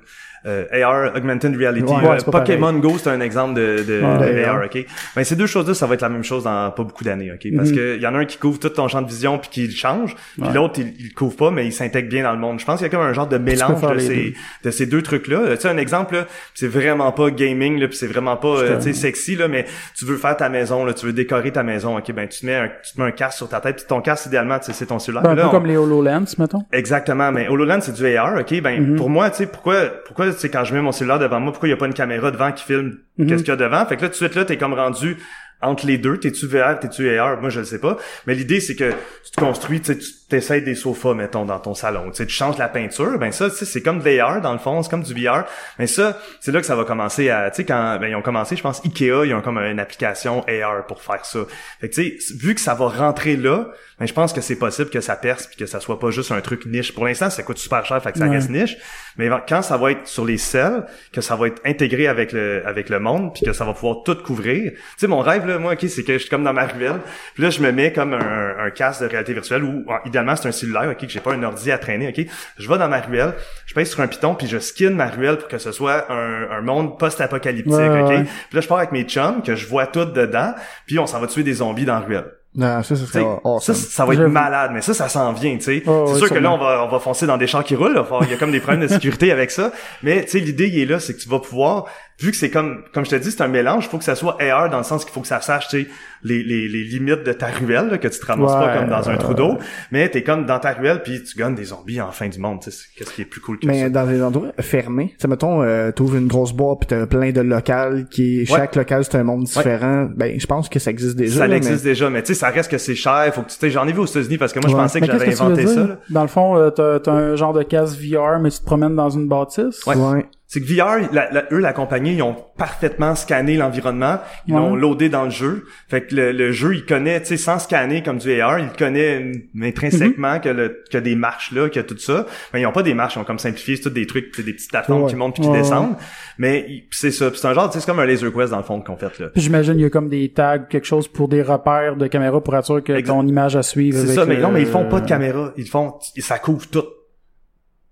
Euh, AR, Augmented Reality. Ouais, pas Pokémon Go, c'est un exemple de, de, Ouais. de AR, ok? Ben ces deux choses-là, ça va être la même chose dans pas beaucoup d'années, ok? Parce Mhm. que y en a un qui couvre tout ton champ de vision puis qui le change, puis Ouais. l'autre il, il couvre pas, mais il s'intègre bien dans le monde. Je pense qu'il y a comme un genre de mélange de ces, de ces deux trucs-là. Euh, Tu sais, un exemple c'est vraiment pas gaming là, puis c'est vraiment pas, euh, tu sais, sexy là, mais tu veux faire ta maison là, tu veux décorer ta maison, ok? Ben tu te mets un, tu te mets un casque sur ta tête, puis ton casque idéalement, c'est ton cellulaire. Ben, un Là, peu on- comme les HoloLens, mettons. Exactement, mais HoloLens c'est du AR, ok? Ben Mhm. pour moi, tu sais, pourquoi, pourquoi, sais, quand je mets mon cellulaire devant moi, pourquoi il y a pas une caméra devant qui filme Mhm. qu'est-ce qu'il y a devant? Fait que là, tout de suite là, t'es comme rendu entre les deux. T'es-tu VR, t'es-tu AR? Moi, je le sais pas. Mais l'idée, c'est que tu te construis, tu sais, tu t'essayes des sofas, mettons, dans ton salon. Tu sais, tu changes la peinture. Ben ça, tu sais, c'est comme de l'AR, dans le fond. C'est comme du VR. Mais ça, c'est là que ça va commencer à, tu sais, quand, ben, ils ont commencé, je pense, Ikea, ils ont comme une application AR pour faire ça. Fait que, tu sais, vu que ça va rentrer là, ben, je pense que c'est possible que ça perce puis que ça soit pas juste un truc niche. Pour l'instant, ça coûte super cher, fait que ça Ouais. reste niche. Mais quand ça va être sur les selles, que ça va être intégré avec le avec le monde, puis que ça va pouvoir tout couvrir. Tu sais, mon rêve là, moi, ok, c'est que je suis comme dans ma ruelle. Puis là, je me mets comme un, un casque de réalité virtuelle ou ah, idéalement c'est un cellulaire, ok, que j'ai pas un ordi à traîner, ok. Je vais dans ma ruelle, je pèse sur un piton puis je skin ma ruelle pour que ce soit un, un monde post-apocalyptique, Ouais, ok. ouais. Puis là, je pars avec mes chums que je vois tout dedans, puis on s'en va tuer des zombies dans la ruelle. Non, ça, ça serait awesome. ça, ça va être malade, mais ça, ça s'en vient, tu sais. Oh, c'est sûr que là, on va, on va foncer dans des chars qui roulent, là. Il y a comme des problèmes de sécurité avec ça. Mais, tu sais, l'idée, il est là, c'est que tu vas pouvoir, vu que c'est comme, comme je te dis, c'est un mélange, il faut que ça soit AR dans le sens qu'il faut que ça sache, tu sais, les, les, les limites de ta ruelle, là, que tu te ramasses pas comme dans un trou d'eau. Mais t'es comme dans ta ruelle, puis tu gagnes des zombies en fin du monde, tu sais. Qu'est-ce qui est plus cool que Mais ça? dans des endroits fermés, tu sais, mettons, euh, t'ouvres une grosse boîte pis t'as plein de locales qui, chaque local c'est un monde différent. Ben, je pense que ça existe déjà. ça là, existe déjà, mais tu sais, ça reste que c'est cher. Faut que tu sais, j'en ai vu aux États-Unis parce que moi, je pensais que Mais j'avais inventé ça. là. Dans le fond, euh, t'as, t'as un genre de casque VR, mais tu te promènes dans une bâtisse? Ouais. C'est que VR, la, la- eux, la compagnie, ils ont parfaitement scanné l'environnement, ils Ouais. l'ont loadé dans le jeu. Fait que le, le jeu, il connaît, tu sais, sans scanner comme du AR, il connaît mm, intrinsèquement Mhm. que le que des marches là, que tout ça. Mais ils ont pas des marches, ils ont comme simplifié, c'est tout des trucs, c'est des petites plateformes Ouais. qui montent puis qui Ouais, descendent. Mais c'est ça, c'est un genre, tu sais, c'est comme un laser quest dans le fond qu'on fait là. J'imagine il y a comme des tags, quelque chose pour des repères de caméra pour être sûr que Exact. ton image à suivre. C'est ça, mais non, mais ils font pas de caméra, ils font, ça couvre tout.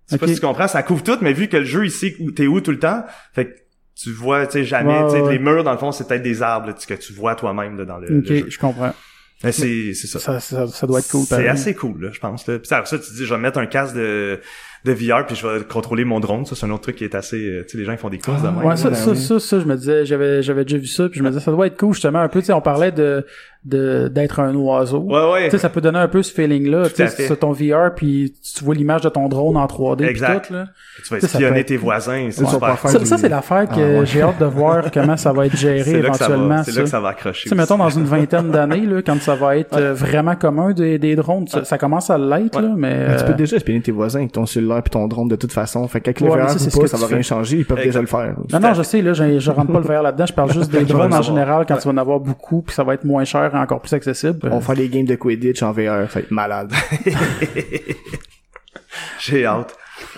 Je sais pas si tu comprends, ça couvre tout, mais vu que le jeu, il sait où t'es où tout le temps, fait que tu vois, tu sais, jamais, Ouais, tu sais, ouais. les murs, dans le fond, c'est peut-être des arbres, là, que tu vois toi-même, là, dans le, jeu. je comprends. Mais c'est, c'est ça. Ça, ça, ça doit être cool. C'est assez cool, là, je pense, là. Puis après ça, tu dis, je vais mettre un casque de, de VR, puis je vais contrôler mon drone. Ça, c'est un autre truc qui est assez, euh, tu sais, les gens, ils font des courses de même. Ouais, ça, ben ça, ça, ça, je me disais, j'avais, j'avais déjà vu ça, puis je me disais, ça doit être cool, justement, un peu, tu sais, on parlait de, de, d'être un oiseau. Ouais, ouais. Tu sais, ça peut donner un peu ce feeling-là, Tout tu sais, c'est ton VR, puis tu vois l'image de ton drone en 3D, puis Exact. tout, là. Tu vas espionner tes voisins, c'est super. faire Ça, du- ça, c'est l'affaire que Ah, ouais. j'ai hâte de voir comment ça va être géré là que éventuellement, c'est là que ça. va accrocher. Tu sais, mettons, dans une vingtaine d'années, là, quand ça va être euh, vraiment commun des, des drones, ça, ça commence à l'être, Ouais. là, mais... Mais tu peux euh, déjà espionner tes voisins avec ton cellulaire puis ton drone de toute façon. Fait qu'avec le Ouais, VR ça, ou pas, que ça tu va rien changer. Ils peuvent déjà le faire. Non, non, je sais, là, je, je rentre pas le VR là-dedans, je parle juste des tu vas drones en général, quand Ouais. tu vas en avoir beaucoup, puis ça va être moins cher et encore plus accessible. On va faire des games de Quidditch en VR. Ça va être malade. J'ai hâte.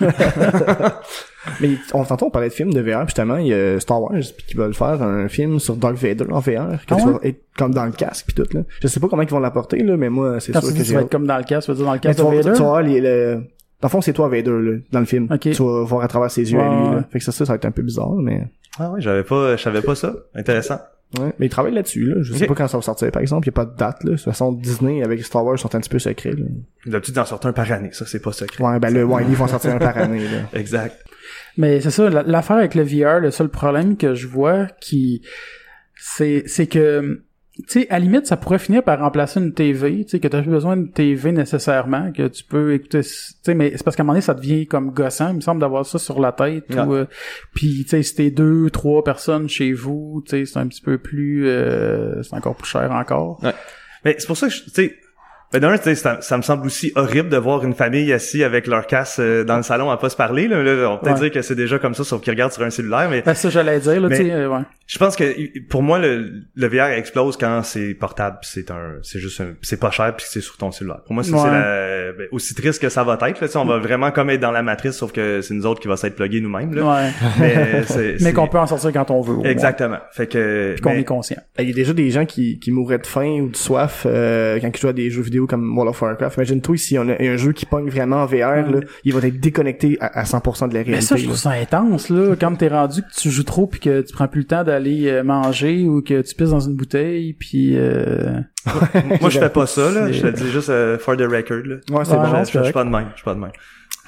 Mais on, tantôt, on parlait de films de VR, puis justement, il y a Star Wars puis qui veulent faire un film sur Dark Vader en VR, que Ah tu ouais? vas être comme dans le casque puis tout là. Je sais pas comment ils vont l'apporter là, mais moi c'est sûr tu que que j'ai ça va hâte. être comme dans le casque, tu veux dire dans le casque tu de vas, Vader? tu vas voir les, le... Dans le fond, c'est toi Vader là, dans le film. Ok. Tu vas voir à travers ses yeux à Ouais, lui. ouais. Là. Fait que ça, ça, ça va être un peu bizarre, mais Ah ouais, j'avais pas, je savais pas ça. Intéressant. ouais. Mais ils travaillent là-dessus là. Je sais pas quand ça va sortir. Par exemple, il y a pas de date là. De toute façon, Disney avec Star Wars sont un petit peu secrets. Là. D'habitude, d'en sortir un par année. Ça, c'est pas secret. Ouais, ben le ouais, ils vont sortir un par année là. Exact. Mais c'est ça, la- l'affaire avec le VR, le seul problème que je vois qui c'est c'est que sais à la limite ça pourrait finir par remplacer une TV, tu sais que tu plus besoin d'une TV nécessairement, que tu peux écouter tu sais mais c'est parce qu'à un moment donné ça devient comme gossant, il me semble d'avoir ça sur la tête Ouais. ou euh, puis tu sais si t'es deux, trois personnes chez vous, tu sais c'est un petit peu plus euh, c'est encore plus cher encore. Mais c'est pour ça que, je- tu sais, ben d'un, tu sais, ça, ça me semble aussi horrible de voir une famille assise avec leur casse euh, dans le salon à pas se parler. Là, Là, on peut peut-être Ouais. dire que c'est déjà comme ça, sauf qu'ils regardent sur un cellulaire. Mais Ben ça j'allais dire là, Mais- tu sais euh, ouais. Je pense que pour moi, le, le VR explose quand c'est portable, puis c'est un, c'est juste, un- c'est pas cher, puis c'est sur ton cellulaire. Pour moi, c'est Ouais. ben, aussi triste que ça va être. Là, tu sais, on va vraiment comme être dans la matrice, sauf que c'est nous autres qui va s'être plugués nous-mêmes. Là. Ouais. Mais, c'est- mais qu'on peut en sortir quand on veut. au moins. Exactement. Fait que. Puis qu'on mais- est conscient. Il y a déjà des gens qui, qui mourraient de faim ou de soif euh, quand ils jouent à des jeux vidéo comme World of Warcraft. Imagine-toi si on a un jeu qui pogne vraiment en VR, là, il va être déconnecté à, à 100% de la réalité. Mais ça, je trouve ça intense, là. Quand t'es rendu que tu joues trop puis que tu prends plus le temps d'aller euh, manger ou que tu pisses dans une bouteille puis euh... moi, je fais pas ça, là. Je te le dis juste euh, for the record, là. Ouais, c'est Ouais, bon. Je- je, je suis pas de même. Je suis pas de même.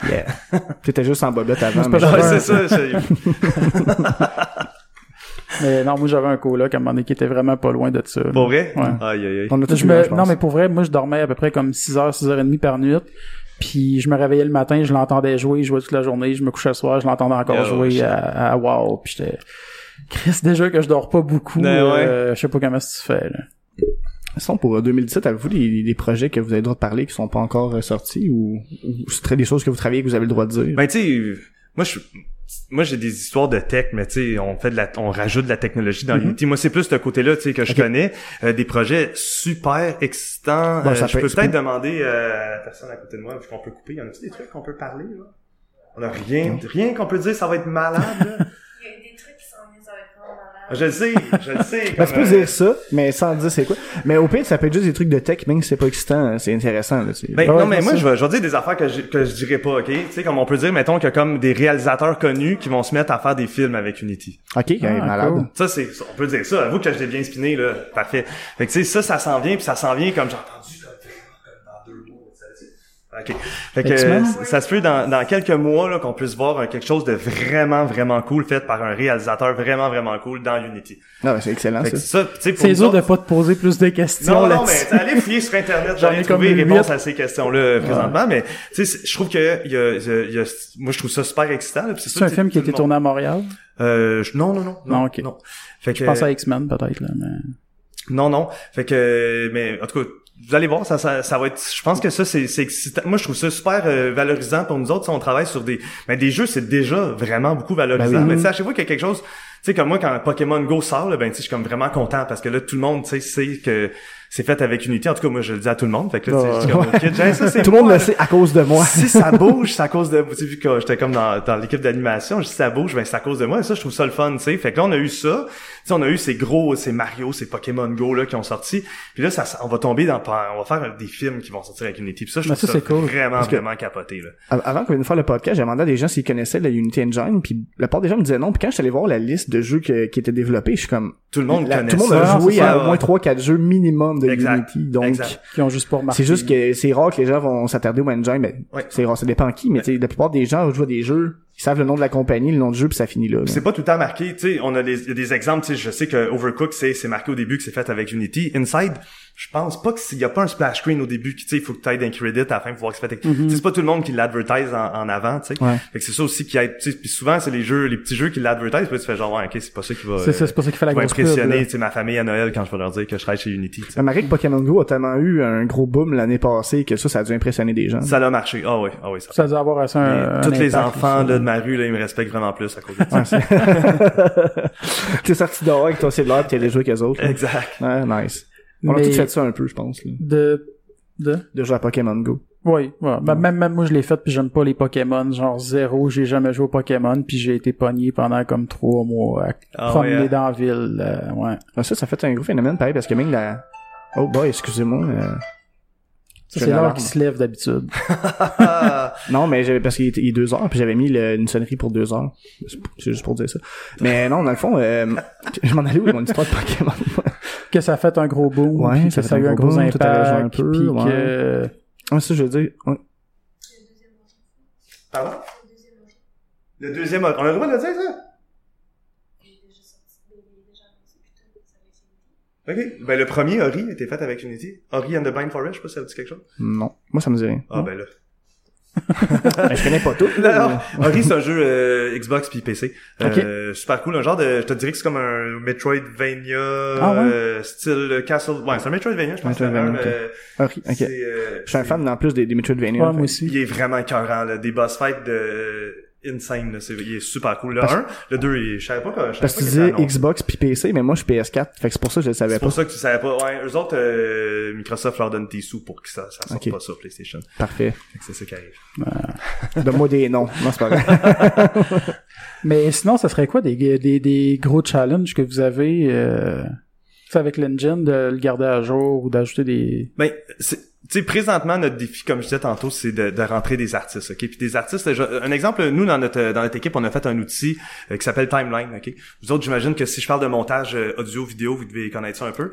Yeah. T'étais juste en bobette avant. C'est mais Ouais, c'est ça. mais non, moi j'avais un coloc à un moment donné qui était vraiment pas loin de ça. Pour vrai? Ouais. Aïe, aïe, aïe. On a tous Je eu me... un, je pense. non, mais pour vrai, moi je dormais à peu près comme 6h, 6h30 par nuit. Puis je me réveillais le matin, je l'entendais jouer, jouait toute la journée, je me couchais le soir, je l'entendais encore Oh, jouer à, à WoW, puis j'étais Chris, déjà que je dors pas beaucoup, Ben ouais. euh, je sais pas comment tu fais, là. Sinon, pour euh, 2017, avez-vous des, des projets que vous avez le droit de parler qui sont pas encore euh, sortis ou, ou c'est très des choses que vous travaillez que vous avez le droit de dire? Ben tu sais, moi je moi j'ai des histoires de tech, mais tu sais, on fait de la, on rajoute de la technologie dans. Unity. Moi c'est plus ce côté-là, tu sais, que je connais, Euh, des projets super excitants. Bon, Euh, ça je peux ça peut-être peut- demander euh, à la personne à côté de moi, qu'on peut couper. Y en a des trucs qu'on peut parler là? On a rien, rien qu'on peut dire, ça va être malade. là. Il y a des trucs qui sont venus, ça va être vraiment malade. Je le sais, je le sais. Ben, tu peux euh, dire ça, mais sans dire c'est quoi. Mais au pire, ça peut être juste des trucs de tech, même si c'est pas excitant, euh, c'est intéressant, là. Ben, Ouais, non, mais moi, je vais, je vais dire des affaires que je, que je dirais pas, ok? Tu sais, comme on peut dire, mettons qu'il y a comme des réalisateurs connus qui vont se mettre à faire des films avec Unity. Ok, Ah, malade. cool. Ça, c'est, on peut dire ça. Avoue que je l'ai bien spiné, là. Parfait. Fait que, tu sais, ça, ça s'en vient, puis ça s'en vient comme j'ai entendu, là, comme dans deux mois, ça, tu sais. OK. Fait que, euh, ça se peut dans, dans quelques mois, là, qu'on puisse voir euh, quelque chose de vraiment, vraiment cool fait par un réalisateur vraiment, vraiment cool dans Unity. Ben, c'est excellent, Fait ça. ça, tu sais, pour C'est dur de pas te poser plus de questions non, non, mais allé fouiller sur Internet, J'en ai trouvé huit. réponse à ces questions-là présentement, mais tu sais, je trouve que il y a, il y a- il y a- moi je trouve ça super excitant. C'est un film qui a été tourné à Montréal? Euh, je- non, non, non, non, Non, ok. non. Fait que, Je pense à X-Men, peut-être, là, mais... non, non. Fait que, mais en tout cas, vous allez voir, ça, ça, ça va être. Je pense que ça, c'est, excitant. Moi, je trouve ça super euh, valorisant pour nous autres. Si on travaille sur des, mais des jeux, c'est déjà vraiment beaucoup valorisant. Ben oui. Mais tu sais, à chaque fois qu'il y a quelque chose, tu sais, comme moi, quand Pokémon Go sort, là, ben, tu sais, je suis comme vraiment content parce que là, tout le monde, tu sais, sait que c'est fait avec Unity. En tout cas, moi, je le dis à tout le monde. Fait que là, tu suis comme, Ouais. ok, Jay, ça, Tout le monde le sait à cause de moi. si ça bouge, c'est à cause de tu sais, vu que j'étais comme dans, dans l'équipe d'animation, je dis si ça bouge, ben c'est à cause de moi. Et ça, je trouve ça le fun, tu sais. Fait que là, on a eu ça. Tu sais, on a eu ces gros, ces Mario, ces Pokémon Go là qui ont sorti. Puis là, ça, on va tomber dans, on va faire des films qui vont sortir avec Unity. Puis ça, je Ben, trouve ça, ça, c'est cool. vraiment, Parce que- vraiment capoté là. Av- Avant qu'on vienne faire le podcast, j'ai demandé à des gens s'ils connaissaient la Unity Engine, puis la plupart des gens me disaient non. Puis quand je suis allé voir la liste de jeux que- qui étaient développés, je suis comme Tout le monde la- connaît tout le monde ça. a joué à au moins ouais. 3-4 jeux minimum de Exact. Unity. Donc Exact. Qui ont juste pas remarqué. c'est juste que c'est rare que les gens vont s'attarder au engine, mais Ouais. c'est rare, ça dépend qui, mais tu sais, la plupart des gens jouent à des jeux, ils savent le nom de la compagnie, le nom du jeu, puis ça finit là. C'est pas tout le temps marqué, tu sais, on a des, il y a des exemples, tu sais, je sais que Overcooked, c'est, c'est marqué au début que c'est fait avec Unity. Inside, je pense pas que s'il y a pas un splash screen au début, qui, tu sais, il faut que tu ailles d'un credit à la fin pour voir que c'est fait avec... Tu sais, C'est pas tout le monde qui l'advertise en, en avant, tu sais. Ouais. Fait que c'est ça aussi qui aide, tu sais, puis souvent, c'est les jeux, les petits jeux qui l'advertisent, puis tu fais genre, ouais, ok, c'est pas ça qui va... C'est ça, c'est pas ça qui fait la grosse impressionner, tu sais, ma famille à Noël quand je vais leur dire que je travaille chez Unity, tu sais. Que Pokémon Go a tellement eu un gros boom l'année passée que ça, ça a dû impressionner des gens. Ça a marché. Ah oui, ah oui, ça. Ça a dû avoir assez un, Tous les enfants là, ma rue, là, ils me respectent vraiment plus à cause de ça. Ouais, T'es sorti dehors avec ton cellulaire pis t'es allé jouer avec eux autres. là. exact. Ouais, nice. On a Mais- tous fait ça un peu, je pense, là. De... De... De jouer à Pokémon Go. Oui, ouais. Même, même moi je l'ai fait puis j'aime pas les Pokémon, genre zéro, j'ai jamais joué au Pokémon puis j'ai été pogné pendant comme trois mois à Ah promener ouais, hein? dans la ville, euh, ouais. Ah, ça, ça fait un gros phénomène, pareil, parce que même la... Oh boy, excusez-moi. euh, c'est l'heure qui se lève d'habitude. Non, mais j'avais parce qu'il est deux heures, puis j'avais mis le- une sonnerie pour deux heures. C'est juste pour dire ça. Mais non, dans le fond, euh, je m'en allais où, mon histoire de Pokémon? Que ça a fait un gros boom, Ouais, puis ça que fait ça a un eu un gros gros boom, rejoué un impact, peu, puis ouais. que... ah, ça, je veux dire, ouais. Pardon? Le deuxième, on a le droit de le dire, ça? Ok. Ben, le premier, Ori, était fait avec Unity. Ori and the Blind Forest, je sais pas si ça vous dit quelque chose. Non. Moi, ça me dit rien. Ah, ben là. Ben, je connais pas tout. Non, non. Ori, c'est un jeu euh, Xbox puis PC. Ok. Euh, super cool. Un genre de, je te dirais que c'est comme un Metroidvania, Ah ouais? euh, style Castle. Ouais, c'est un Metroidvania, je pense. Metroidvania, c'est un, euh, ok. euh, Je suis un fan, en plus, des, des Metroidvania. Ouais, moi aussi. Il est vraiment écœurant, là. Des boss fights de insane, là. C'est, il est super cool. Le Parce- 1, le 2, il- je savais pas je savais Parce que tu disais. Xbox puis PC, mais moi, je suis PS4. Fait que c'est pour ça que je le savais C'est pas. pour ça que tu savais pas. Ouais, eux autres, euh, Microsoft leur donne des sous pour que ça, ça sorte pas sur PlayStation. Parfait. C'est ça qui arrive. Donne-moi des noms. Non, c'est pas vrai. Mais sinon, ça serait quoi des, des, des gros challenges que vous avez euh, avec l'engine de le garder à jour ou d'ajouter des... Ben, c'est, tu sais, présentement, notre défi, comme je disais tantôt, c'est de, de rentrer des artistes, ok? Puis des artistes, un exemple, nous, dans notre, dans notre équipe, on a fait un outil euh, qui s'appelle Timeline, ok? Vous autres, j'imagine que si je parle de montage euh, audio, vidéo, vous devez connaître ça un peu.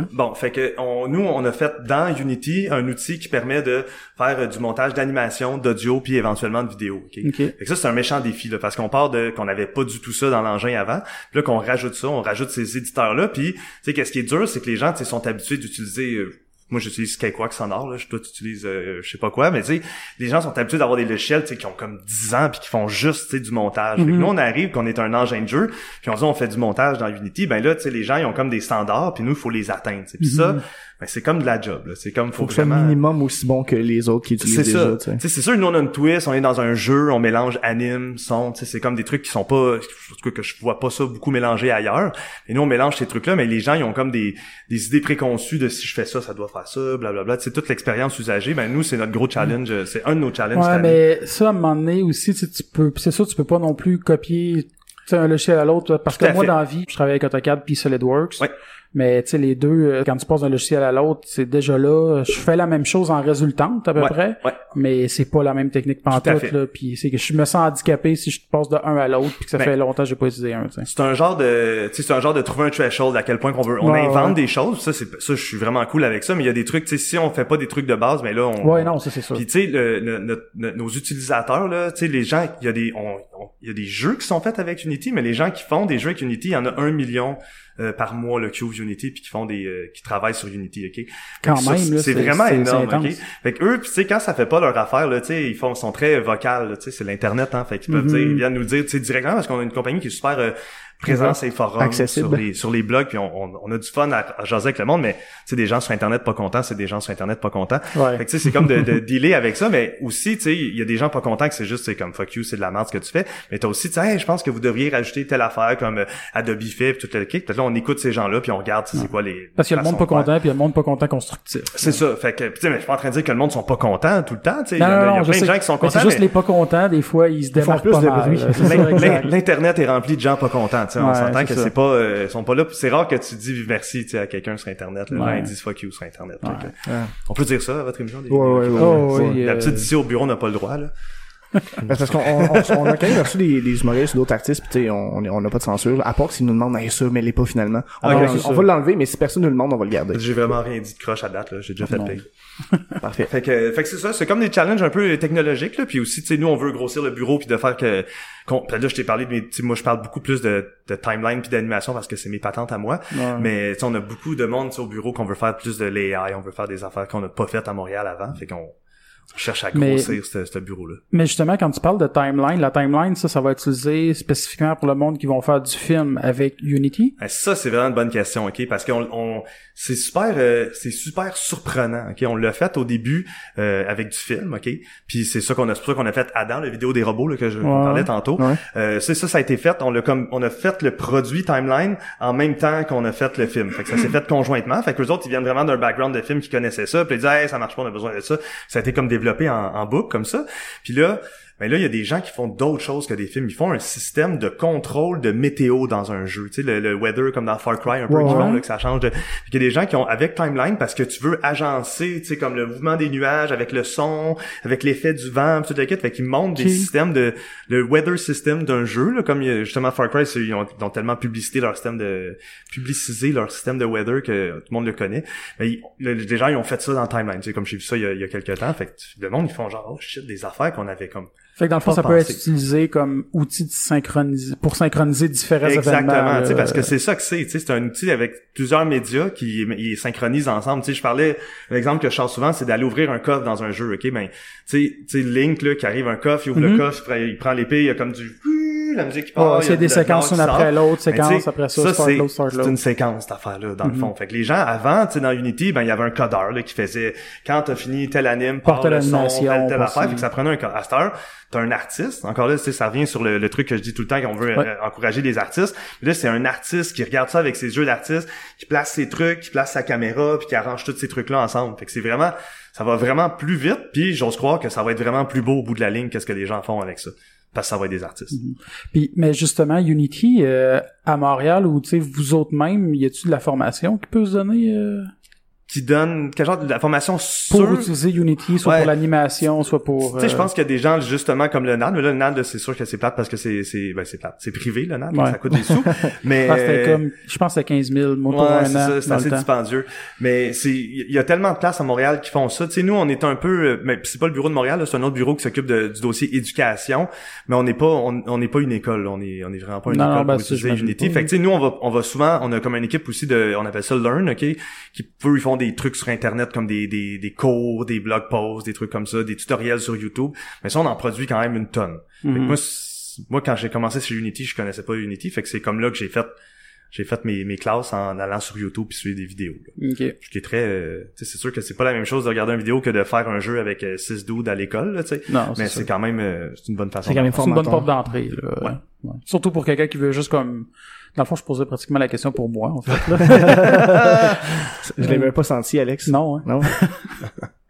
Ouais. Bon, fait que on, nous, on a fait dans Unity un outil qui permet de faire euh, du montage d'animation, d'audio, puis éventuellement de vidéo, ok? Ok. Fait que ça, c'est un méchant défi, là, parce qu'on part de qu'on n'avait pas du tout ça dans l'engin avant. Puis là, qu'on rajoute ça, on rajoute ces éditeurs-là. Puis, tu sais, qu'est-ce qui est dur, c'est que les gens, tu sont habitués d'utiliser... euh, moi j'utilise Cakewalk Sonore là, toi tu utilises euh, je sais pas quoi, mais tu sais, les gens sont habitués d'avoir des logiciels tu sais qui ont comme 10 ans puis qui font juste tu sais du montage. Fait que Mhm. nous on arrive qu'on est un engin de jeu, puis on dit on fait du montage dans Unity, ben là tu sais les gens ils ont comme des standards puis nous il faut les atteindre. Puis ça, ben, c'est comme de la job là, c'est comme faut, Faut que soit minimum aussi bon que les autres qui utilisent c'est déjà, ça. Tu sais, c'est sûr, nous on a une twist, on est dans un jeu, on mélange anime, son, c'est comme des trucs qui sont pas, en tout cas, que je vois pas ça beaucoup mélangé ailleurs. Et nous on mélange ces trucs-là, mais les gens ils ont comme des, des idées préconçues de si je fais ça, ça doit faire ça, blablabla. Sais, toute l'expérience usagée, ben nous c'est notre gros challenge, euh, c'est un de nos challenges. Ouais, mais ça, à un moment donné aussi, tu peux, c'est sûr, tu peux pas non plus copier, un logiciel à l'autre, parce Tout que moi, fait. dans la vie, je travaille avec AutoCAD puis SolidWorks. Ouais. Mais, tu sais, les deux, euh, quand tu passes d'un logiciel à l'autre, c'est déjà là, je fais la même chose en résultante, à peu Ouais, près. ouais. Mais c'est pas la même technique pantoute, là. Puis c'est que je me sens handicapé si je passe de un à l'autre puis que ça Ben, fait longtemps que j'ai pas utilisé un, tu sais. C'est un genre de, tu sais, c'est un genre de trouver un threshold à quel point qu'on veut, on Ouais, invente des choses. Ça, c'est, ça, je suis vraiment cool avec ça. Mais il y a des trucs, tu sais, si on fait pas des trucs de base, mais là, on, Ouais, non, ça c'est sûr. Puis tu sais, nos utilisateurs là, tu sais, les gens, il y a des, il y a des jeux qui sont faits avec Unity, mais les gens qui font des jeux avec Unity, il y en a un million euh, par mois le qui ouvrent Unity puis qui font des, euh, qui travaillent sur Unity, ok? Fait Quand ça, même, c'est vraiment énorme, ok? Fait que eux, tu sais, quand ça fait pas leur affaire là, tu sais, ils font, sont très vocales, tu sais, c'est l'internet, hein. Fait qu'ils peuvent Mhm. dire, ils viennent nous dire, tu sais, directement parce qu'on a une compagnie qui est super présente sur les forums, Accessible. sur les, sur les blogs, puis on, on, on a du fun à, à jaser avec le monde, mais tu sais, des gens sur internet pas contents, c'est des gens sur internet pas contents. Ouais. Fait que tu sais, c'est comme de, de dealer avec ça, mais aussi, tu sais, il y a des gens pas contents que c'est juste, c'est comme fuck you, c'est de la merde ce que tu fais. Mais t'as aussi, tu sais, hey, je pense que vous devriez rajouter telle affaire comme euh, Adobe puis tout le kick. Puis là, on écoute ces gens-là, puis on regarde, tu sais, c'est quoi les. Parce qu'il y a le monde pas content puis il y a le monde pas content constructif. C'est ça. Fait que, tu sais, mais je suis pas en train de dire que le monde sont pas contents tout le temps, tu sais. Il y a, non, il y a non, je plein de sais. gens qui sont Mais contents. C'est juste mais les pas contents, des fois, ils se démarquent plus pas. C'est L'internet est rempli de gens pas contents, tu sais. on s'entend c'est que c'est pas, euh, ils sont pas là. C'est rare que tu dis merci, tu sais, à quelqu'un sur internet. Là, Ouais. Les gens, ils disent fuck you sur internet. Ouais. On peut dire ça à votre émission. des- Ouais, ouais, ouais. La euh, petite ici au bureau n'a pas le droit, là. Ben, parce qu'on on, on- on a quand même reçu des, des humoristes, d'autres artistes, sais, on on n'a pas de censure. À part s'ils nous demandent, hey, ça, mais les pas finalement. On, Ok, va, on l'enlever, mais si personne nous le demande, on va le garder. J'ai vraiment rien dit de croche à date, là. J'ai déjà fait Non. pire. Parfait. Fait que, fait que c'est ça, c'est comme des challenges un peu technologiques, là. Puis aussi, tu sais, nous, on veut grossir le bureau puis de faire que, qu'on, puis là, je t'ai parlé de mes, moi, je parle beaucoup plus de, de timeline puis d'animation parce que c'est mes patentes à moi. Ouais. Mais, on a beaucoup de monde, au bureau qu'on veut faire plus de l'AI, on veut faire des affaires qu'on n'a pas faites à Montréal avant. Fait qu'on on cherche à Mais- grossir ce, ce bureau-là. Mais justement, quand tu parles de timeline, la timeline, ça, ça va être utilisé spécifiquement pour le monde qui vont faire du film avec Unity? Ben, Ça, c'est vraiment une bonne question, ok? Parce qu'on, on, c'est super, euh, c'est super surprenant, ok? On l'a fait au début euh, avec du film, ok? Puis c'est ça qu'on a, c'est pour ça qu'on a fait Adam, la vidéo des robots là, que je Ouais. parlais tantôt. Ouais. Euh, c'est ça, ça a été fait. On l'a comme, on a fait le produit timeline en même temps qu'on a fait le film. Fait que ça s'est fait conjointement. Fait que les autres, ils viennent vraiment d'un background de film qui connaissaient ça. Puis ils disent, hey, ça marche pas, on a besoin de ça. Ça a été comme développé en, en boucle comme ça. Puis là. Ben là, il y a des gens qui font d'autres choses que des films. Ils font un système de contrôle de météo dans un jeu. Tu sais, le, le weather comme dans Far Cry, un peu Ouais, qui ouais. là, que ça change de... Il y a des gens qui ont, avec Timeline, parce que tu veux agencer, tu sais, comme le mouvement des nuages, avec le son, avec l'effet du vent, tout le kit. Fait qu'ils montent des systèmes de, le weather system d'un jeu, là, comme justement Far Cry, ils ont, ils ont tellement publicité leur système de, publicisé leur système de weather que tout le monde le connaît. Mais ils- le- les gens, ils ont fait ça dans Timeline, tu sais, comme j'ai vu ça il y a, il y a quelques temps. Fait que le monde, ils font genre, oh shit, des affaires qu'on avait comme Fait que dans le fond, ça peut être utilisé comme outil de synchroniser, pour synchroniser différents Exactement, événements. tu sais, là. parce que c'est ça que c'est, tu sais, c'est un outil avec plusieurs médias qui ils synchronisent ensemble. Tu sais, je parlais, l'exemple que je sors souvent, c'est d'aller ouvrir un coffre dans un jeu, ok, ben, tu sais, tu sais, Link là qui arrive un coffre, il ouvre Mhm. le coffre, il prend- il prend l'épée, il y a comme du la musique c'est des de séquences une après l'autre, séquence après ça, start c'est, une séquence cette affaire-là dans le Mhm. fond. Fait que les gens avant, tu sais, dans Unity, ben il y avait un codeur là qui faisait quand t'as fini tel anime, Porte le son, telle, telle affaire, fait que ça prenait un co- à cette heure, t'as un artiste. Encore là, tu sais, ça revient sur le, le truc que je dis tout le temps qu'on veut Ouais. euh, encourager les artistes. Là, c'est un artiste qui regarde ça avec ses yeux d'artiste, qui place ses trucs, qui place sa caméra, puis qui arrange tous ces trucs-là ensemble. Fait que c'est vraiment, ça va vraiment plus vite. Puis j'ose croire que ça va être vraiment plus beau au bout de la ligne qu'est-ce que les gens font avec ça. Parce que ça va être des artistes. Puis, mais justement, Unity, euh, à Montréal, ou tu sais, vous autres même, y a-tu de la formation qui peut se donner euh, Qui donne quel genre de la formation pour sur utiliser Unity, soit Ouais. pour l'animation, soit pour... Tu sais, je euh, pense qu'il y a des gens justement comme le NAD, mais là le NAD c'est sûr que c'est plate parce que c'est c'est ben c'est plate, c'est privé le NAD, Ouais. ça coûte des sous. mais ah, comme, je pense c'était 15 000, moi, pour Ouais, un c'est an, assez dispendieux. Mais c'est, il y a tellement de places à Montréal qui font ça. Tu sais, nous, on est un peu, euh, mais c'est pas le bureau de Montréal, c'est un autre bureau qui s'occupe du dossier éducation. Mais on n'est pas, on n'est pas une école. On est, on est vraiment pas une Non, école non, ben, pour ça, utiliser Unity. Fait que tu sais, nous, on va, on va souvent, on a comme une équipe aussi de, on appelle ça Learn, ok, qui eux, ils font des trucs sur internet comme des, des, des cours, des blog posts, des trucs comme ça, des tutoriels sur YouTube. Mais ça, on en produit quand même une tonne. Fait que Mhm. moi, moi, quand j'ai commencé sur Unity, je connaissais pas Unity. Fait que c'est comme là que j'ai fait j'ai fait mes, mes classes en allant sur YouTube puis suivre des vidéos. là. Ok. Ce qui est très... euh, tu sais, c'est sûr que c'est pas la même chose de regarder une vidéo que de faire un jeu avec 6 dudes à l'école, là, tu sais. Non, Mais c'est quand même... euh, c'est une bonne façon. C'est quand même C'est une bonne porte d'entrée. Là. Ouais. Ouais. Surtout pour quelqu'un qui veut juste comme... Dans le fond, je posais pratiquement la question pour moi, en fait. là. Je l'avais même pas senti, Alex. non, hein. Non?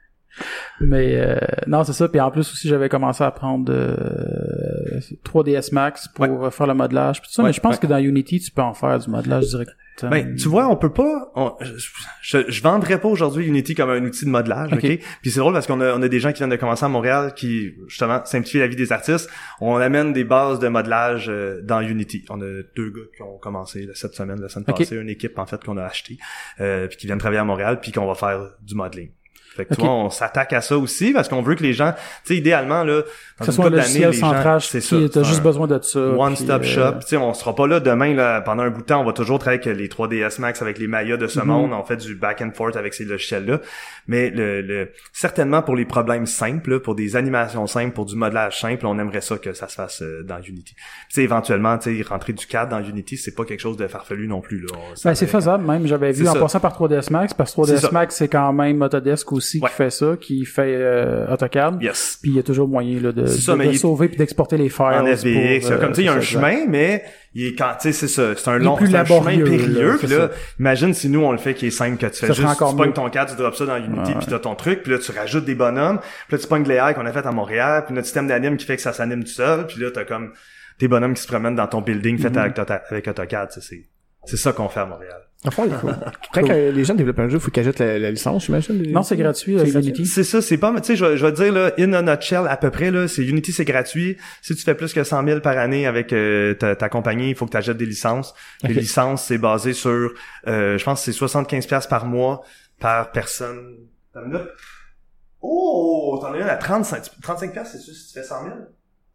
Mais euh, non, c'est ça. Puis en plus aussi, j'avais commencé à apprendre euh, 3ds Max pour euh, faire le modelage. Puis tout ça. Ouais, mais je pense ouais. que dans Unity, tu peux en faire du modelage directement. Ben, tu vois, on peut pas, on- je, je, je vendrais pas aujourd'hui Unity comme un outil de modelage, ok? Puis c'est drôle parce qu'on a, on a des gens qui viennent de commencer à Montréal qui, justement, simplifient la vie des artistes. On amène des bases de modelage euh, dans Unity. On a deux gars qui ont commencé cette semaine, la semaine passée, une équipe, en fait, qu'on a acheté, euh, puis qui viennent travailler à Montréal, puis qu'on va faire du modeling. Fait que vois, on s'attaque à ça aussi parce qu'on veut que les gens, tu sais, idéalement, là, dans que ce une soit les gens, c'est ça. t'as juste besoin de ça. One stop euh, shop. Tu sais, on sera pas là demain là, pendant un bout de temps. On va toujours travailler avec les 3ds Max, avec les Maya de ce Mhm. monde. On fait du back and forth avec ces logiciels-là. Mais le, le certainement pour les problèmes simples, là, pour des animations simples, pour du modelage simple, on aimerait ça que ça se fasse euh, dans Unity. Tu sais, éventuellement, tu sais, rentrer du cadre dans Unity, c'est pas quelque chose de farfelu non plus. Là. Ben, c'est faisable même. J'avais vu en ça. passant par 3ds Max, parce que C'est 3ds ça. Max, c'est quand même Autodesk aussi Ouais. qui fait ça, qui fait euh, AutoCAD. Yes. Puis il y a toujours moyen là, de, ça, de- mais de il- sauver puis d'exporter les files. en FBX, pour, euh, comme tu sais, il y a un ça, chemin, mais il est quand, tu sais, c'est ça, c'est un long, plus un chemin périlleux. là, là, imagine si nous on le fait qui est simple, que tu fais Ça juste, tu pognes ton cadre, tu drops ça dans Unity, puis t'as ton truc, puis là tu rajoutes des bonhommes, puis là tu pognes les AI qu'on a fait à Montréal, puis notre système d'anime qui fait que ça s'anime tout seul, puis là t'as comme tes bonhommes qui se promènent dans ton building fait Mhm. avec, Auto- avec AutoCAD, c'est ça qu'on fait à Montréal. Faut- Quand que les gens développent un jeu, il faut qu'ils achètent la, la licence, j'imagine. Non, c'est gratuit, euh, C'est gratuit. Unity. C'est ça, c'est pas, tu sais, je, vais- je vais te dire, là, in a nutshell, à peu près, là, c'est Unity, c'est gratuit. Si tu fais plus que 100 000 par année avec euh, ta, ta compagnie, il faut que tu achètes des licences. Les licences, c'est basé sur, euh, je pense que c'est 75 pièces par mois par personne. T'as une minute? Oh, t'en as une à 35, 35 pièces, c'est sûr, si tu fais 100 000?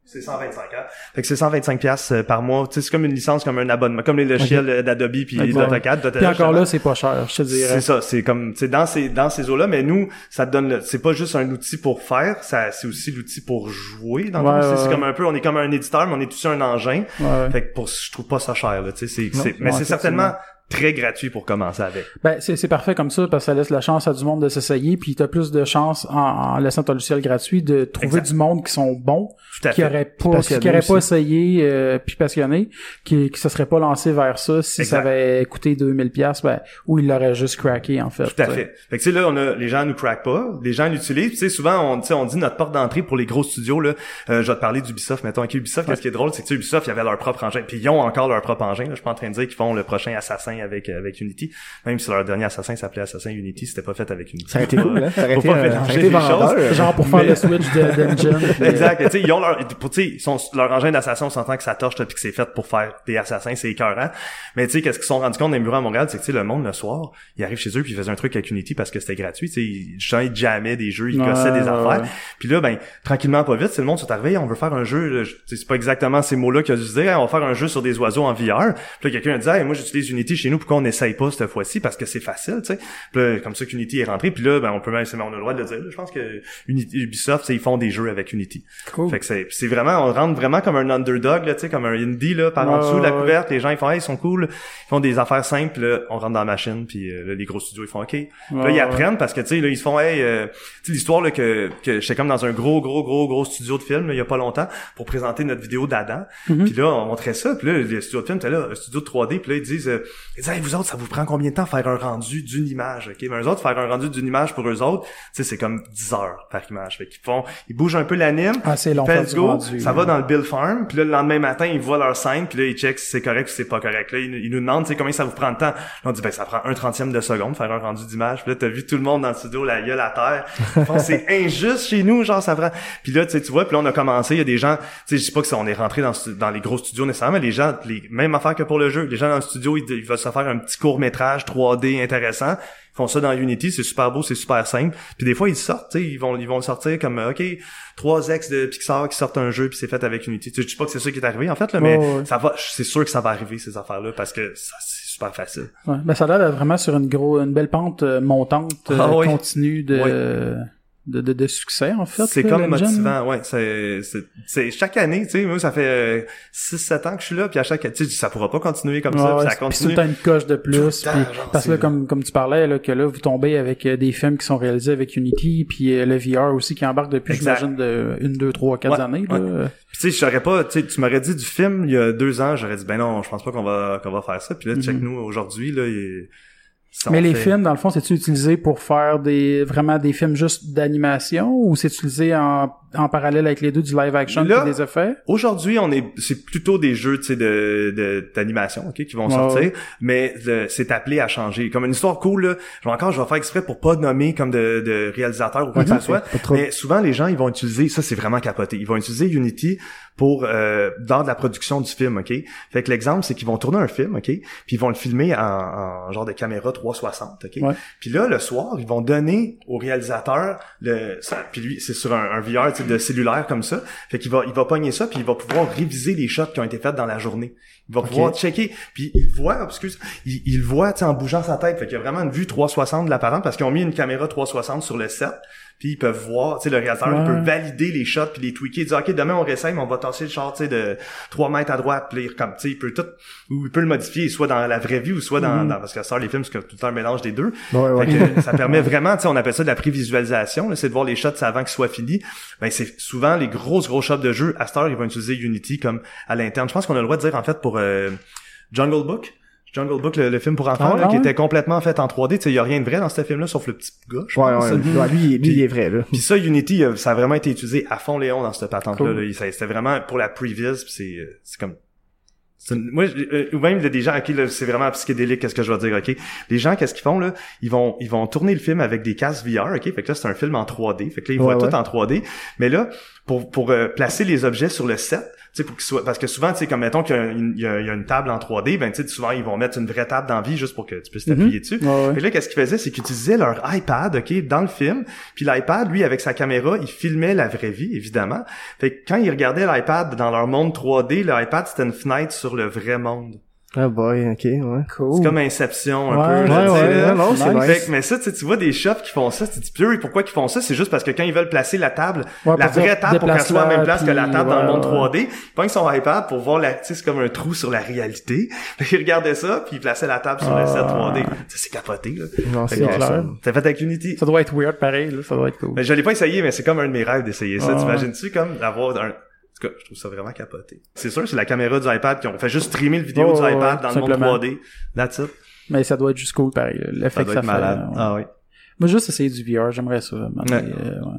C'est 125, hein? Fait que c'est 125 pièces euh, par mois. Tu sais, c'est comme une licence, comme un abonnement, comme les logiciels euh, d'Adobe puis Ok. d'AutoCAD. Puis encore là, c'est pas cher, je te dirais. C'est ça, c'est comme tu sais dans ces dans ces eaux-là, mais nous ça te donne le- c'est pas juste un outil pour faire, ça c'est aussi l'outil pour jouer dans le Ouais. C'est- ouais, c'est ouais. comme un peu on est comme un éditeur mais on est aussi un engin. Fait que pour je trouve pas ça cher là, tu sais c'est mais c'est certainement très gratuit pour commencer avec. Ben, c'est, c'est parfait comme ça parce que ça laisse la chance à du monde de s'essayer puis t'as plus de chance en, en laissant ton logiciel gratuit de trouver Exact. du monde qui sont bons, Tout à qui fait. auraient pas, qui auraient pas essayé euh, puis passionné, qui, qui se seraient pas lancé vers ça si ça avait coûté 2000 pièces ben, ou ils l'auraient juste craqué en fait. Tout à fait. Fait que tu sais là on a les gens nous craquent pas, les gens l'utilisent, tu sais souvent on tu sais on dit notre porte d'entrée pour les gros studios là, euh, je vais te parler d'Ubisoft mettons avec Ubisoft, ce qui est drôle c'est que tu sais, Ubisoft il y avait leur propre engin, puis ils ont encore leur propre engin, là, je suis pas en train de dire qu'ils font le prochain Assassin avec euh, avec Unity, même si leur dernier Assassin s'appelait Assassin Unity, c'était pas fait avec Unity. Ça aurait été cool, hein? Ça Faut été, pas euh, vendeur. Genre pour faire Mais- le switch de, d'engine. euh, Exact. Tu sais, ils ont leur, pour, tu sais, ils sont, leur engin d'assassin, on s'entend que ça torche, là, puis que c'est fait pour faire des assassins, c'est écœurant. Mais tu sais, qu'est-ce qu'ils se sont rendus compte dans les bureaux à Montréal, c'est que, tu sais, le monde, le soir, ils arrivent chez eux, puis ils faisaient un truc avec Unity parce que c'était gratuit, tu sais, ils, jammaient des jeux, ils Ouais, gossaient des ouais, affaires. ouais. Puis là, ben, tranquillement, pas vite, c'est le monde sont arrivés, on veut faire un jeu, c'est pas exactement ces mots-là qu'il a dû se dire, Hey, on va faire un jeu sur des oiseaux en VR. Puis là, quelqu'un a dit, Hey, moi, j'utilise Unity chez nous, pourquoi on n'essaye pas cette fois-ci? Parce que c'est facile, tu sais. Puis là, comme ça qu'Unity est rentré, puis là, ben, on peut même, on a le droit de le dire, là. je pense que Unity, Ubisoft, ils font des jeux avec Unity. Cool. Fait que c'est vraiment on rentre vraiment comme un underdog là, tu sais comme un indie là par en dessous de la couverte, les gens ils font hey, ils sont cool, ils font des affaires simples, là, on rentre dans la machine puis euh, là, les gros studios ils font OK. Puis là ils apprennent parce que tu sais là ils se font hey euh, tu sais l'histoire là que que j'étais comme dans un gros gros gros gros studio de film il y a pas longtemps pour présenter notre vidéo d'Adam. Mhm. Puis là on montrait ça, puis là le studio de film était là, un studio de 3D, puis là ils disent euh, ils disent hey, vous autres ça vous prend combien de temps faire un rendu d'une image OK, mais eux autres faire un rendu d'une image pour eux autres, tu sais c'est comme 10 heures par image. Fait qu'ils font ils bougent un peu l'anime, Ah, c'est long du go, rendu, ça va dans le Bill Farm, puis là le lendemain matin, ils voient leur scène, puis là ils checkent si c'est correct ou si c'est pas correct. Là ils, ils nous demandent, tu sais combien ça vous prend de temps? Là, on dit ben ça prend un trentième de seconde faire un rendu d'image. Puis là t'as vu tout le monde dans le studio, la gueule à terre. Ils font, c'est injuste chez nous, genre ça prend. Puis là tu sais tu vois, puis là on a commencé, il y a des gens, tu sais je sais pas que ça, on est rentré dans, les gros studios nécessairement, mais les gens, les mêmes affaires que pour le jeu, les gens dans le studio ils, ils veulent se faire un petit court métrage 3D intéressant. Ils font ça dans Unity, c'est super beau, c'est super simple. Puis des fois ils sortent, ils vont ils vont sortir comme ok trois ex de Pixar qui sortent un jeu puis c'est fait avec Unity. Je dis pas que c'est ça qui est arrivé en fait là, mais ouais. ça va, c'est sûr que ça va arriver ces affaires là parce que ça, c'est super facile. Ouais, ben ça a l'air vraiment sur une gros, une belle pente euh, montante, euh, Ah oui. continue de, Oui. De, de, de succès en fait. C'est comme motivant, ouais. C'est, c'est, c'est chaque année, tu sais, moi, ça fait 6-7 ans que je suis là, puis à chaque, tu sais, ça pourra pas continuer comme ça, puis ouais, ça puis tout continue. le temps une coche de plus. Tout le temps, puis- genre, parce que là, comme, comme tu parlais, là, que là, vous tombez avec euh, des films qui sont réalisés avec Unity, puis euh, le VR aussi qui embarque depuis, j'imagine, de une, deux, trois, quatre Ouais, années. Là. ouais. Puis tu sais, j'aurais pas, tu sais, tu m'aurais dit du film il y a deux ans, j'aurais dit ben non, je pense pas qu'on va qu'on va faire ça. Puis là, check Mhm. nous aujourd'hui là, il- ça, Mais les fait- films, dans le fond, c'est-tu utilisé pour faire des vraiment des films juste d'animation ou c'est utilisé en, en parallèle avec les deux du live action Là- et des effets? Aujourd'hui, on est, c'est plutôt des jeux, de, de d'animation, ok, qui vont sortir, mais c'est appelé à changer. Comme une histoire cool, là, je vais encore, je vais faire exprès pour pas nommer comme de, de réalisateur ou quoi que ce soit. Mais souvent, les gens, ils vont utiliser, ça c'est vraiment capoté, ils vont utiliser Unity pour euh, dans de la production du film, ok? Fait que l'exemple, c'est qu'ils vont tourner un film, ok, puis ils vont le filmer en, en genre de caméra 360, ok? Ouais. Puis là, le soir, ils vont donner au réalisateur le, ça- puis lui, c'est sur un, un VR de cellulaire comme ça. Fait qu'il va, il va pogner ça, puis il va pouvoir réviser les shots qui ont été faits dans la journée. Il va pouvoir checker, puis il voit, excuse, il, il voit, en bougeant sa tête. Fait qu'il y a vraiment une vue 360 de l'apparent parce qu'ils ont mis une caméra 360 sur le set. Puis ils peuvent voir, tu sais, le réalisateur Ouais. peut valider les shots puis les tweaker, dire ok demain on réessaye, mais on va tasser le char, tu sais, de 3 mètres à droite, puis comme tu sais, il peut tout, ou il peut le modifier, soit dans la vraie vie ou soit dans, dans parce que ça les films, c'est tout le temps un mélange des deux. Ouais, ouais. Fait que ça permet vraiment, tu sais, on appelle ça de la prévisualisation, c'est de voir les shots avant qu'ils soient finis. Ben c'est souvent les grosses gros shots de jeu. À cette heure, ils vont utiliser Unity comme à l'interne. Je pense qu'on a le droit de dire en fait pour euh, Jungle Book. Jungle Book, le, le film pour enfants, Ah, là, ah qui ouais? était complètement fait en 3D. Tu sais, il y a rien de vrai dans ce film-là, sauf le petit gars, je Ouais, pense. ouais. Ouais, lui, lui, Puis- il est vrai, là. Puis ça, Unity, euh, ça a vraiment été utilisé à fond Léon dans cette patente-là. Cool. C'était vraiment pour la previs, c'est euh, c'est comme... une- moi, je- euh, ou même il y a des gens, ok, là, c'est vraiment psychédélique, qu'est-ce que je vais dire, ok? Les gens, qu'est-ce qu'ils font, là? Ils vont, ils vont tourner le film avec des casques VR, ok? Fait que là, c'est un film en 3D. Fait que là, ils voient tout en 3D. Mais là, pour, pour euh, placer les objets sur le set, sais, pour parce que souvent, tu sais, comme mettons qu'il y a, une, il y a- il y a une table en 3D, ben, tu sais, souvent, ils vont mettre une vraie table dans la vie juste pour que tu puisses t'appuyer dessus. Ouais, ouais. Et là, qu'est-ce qu'ils faisaient, c'est qu'ils utilisaient leur iPad, ok, dans le film. Puis l'iPad, lui, avec sa caméra, il filmait la vraie vie, évidemment. Fait que quand ils regardaient l'iPad dans leur monde 3D, l'iPad c'était une fenêtre sur le vrai monde. Ah boy, ok, ouais. Cool. C'est comme Inception un Ouais, peu. là, Ouais, ouais, là. non, non, c'est Nice. Fait mais ça, tu sais, tu vois des shops qui font ça, tu te dis, Purée, pourquoi qu'ils font ça? C'est juste parce que quand ils veulent placer la table, Ouais, la vraie table pour qu'elle soit à la même place que la table dans le monde ouais. 3D, ils prennent son iPad pour voir la, tu sais, c'est comme un trou sur la réalité. Qu'ils regardaient ça, puis ils plaçaient la table sur le Ah. set 3D. Tu sais, c'est capoté, là. Non, Fait c'est clair. C'est fait avec Unity. Ça doit être weird pareil, là. Ça doit être cool. Mais je l'ai pas essayé, mais c'est comme un de mes rêves d'essayer ça. Ah. T'imagines-tu comme d'avoir un... En tout cas, je trouve ça vraiment capoté. C'est sûr, c'est la caméra du iPad qui ont fait juste streamer le vidéo Oh, du iPad dans le monde 3D. That's it. Mais ça doit être juste cool pareil. L'effet Ça que doit ça être fait. malade. ouais. Ah oui. Moi, juste essayer du VR, j'aimerais ça. mais, Ouais. euh, ouais.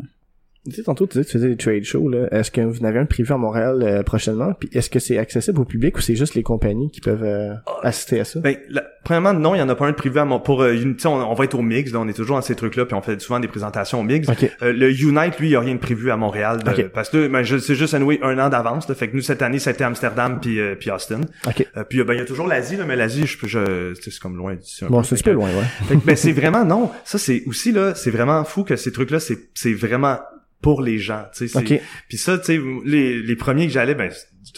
Tu sais, tantôt, tu disais que tu faisais des trade shows, là. Est-ce que vous en avez un prévu à Montréal euh, prochainement? Puis est-ce que c'est accessible au public ou c'est juste les compagnies qui peuvent euh, assister à ça? Ben, la- premièrement, non, il y en a pas un de privé à mon, pour euh, Unity, on, on va être au Mix, là, on est toujours dans ces trucs-là, puis on fait souvent des présentations au Mix. Ok. Euh, le Unite, lui, il y a rien de prévu à Montréal, de- Ok. parce que ben, c'est juste anyway, un an d'avance. là. Fait que nous cette année, c'était Amsterdam puis euh, puis Austin. Ok. Euh, puis euh, ben il y a toujours l'Asie, là, mais l'Asie, je, je c'est comme loin d'ici. Bon, c'est un peu loin, ouais. Fait que, ben, c'est vraiment non. Ça c'est aussi là, c'est vraiment fou que ces trucs là, c'est c'est vraiment pour les gens. Tu sais, c'est- Ok. Puis ça, tu sais, les les premiers que j'allais, ben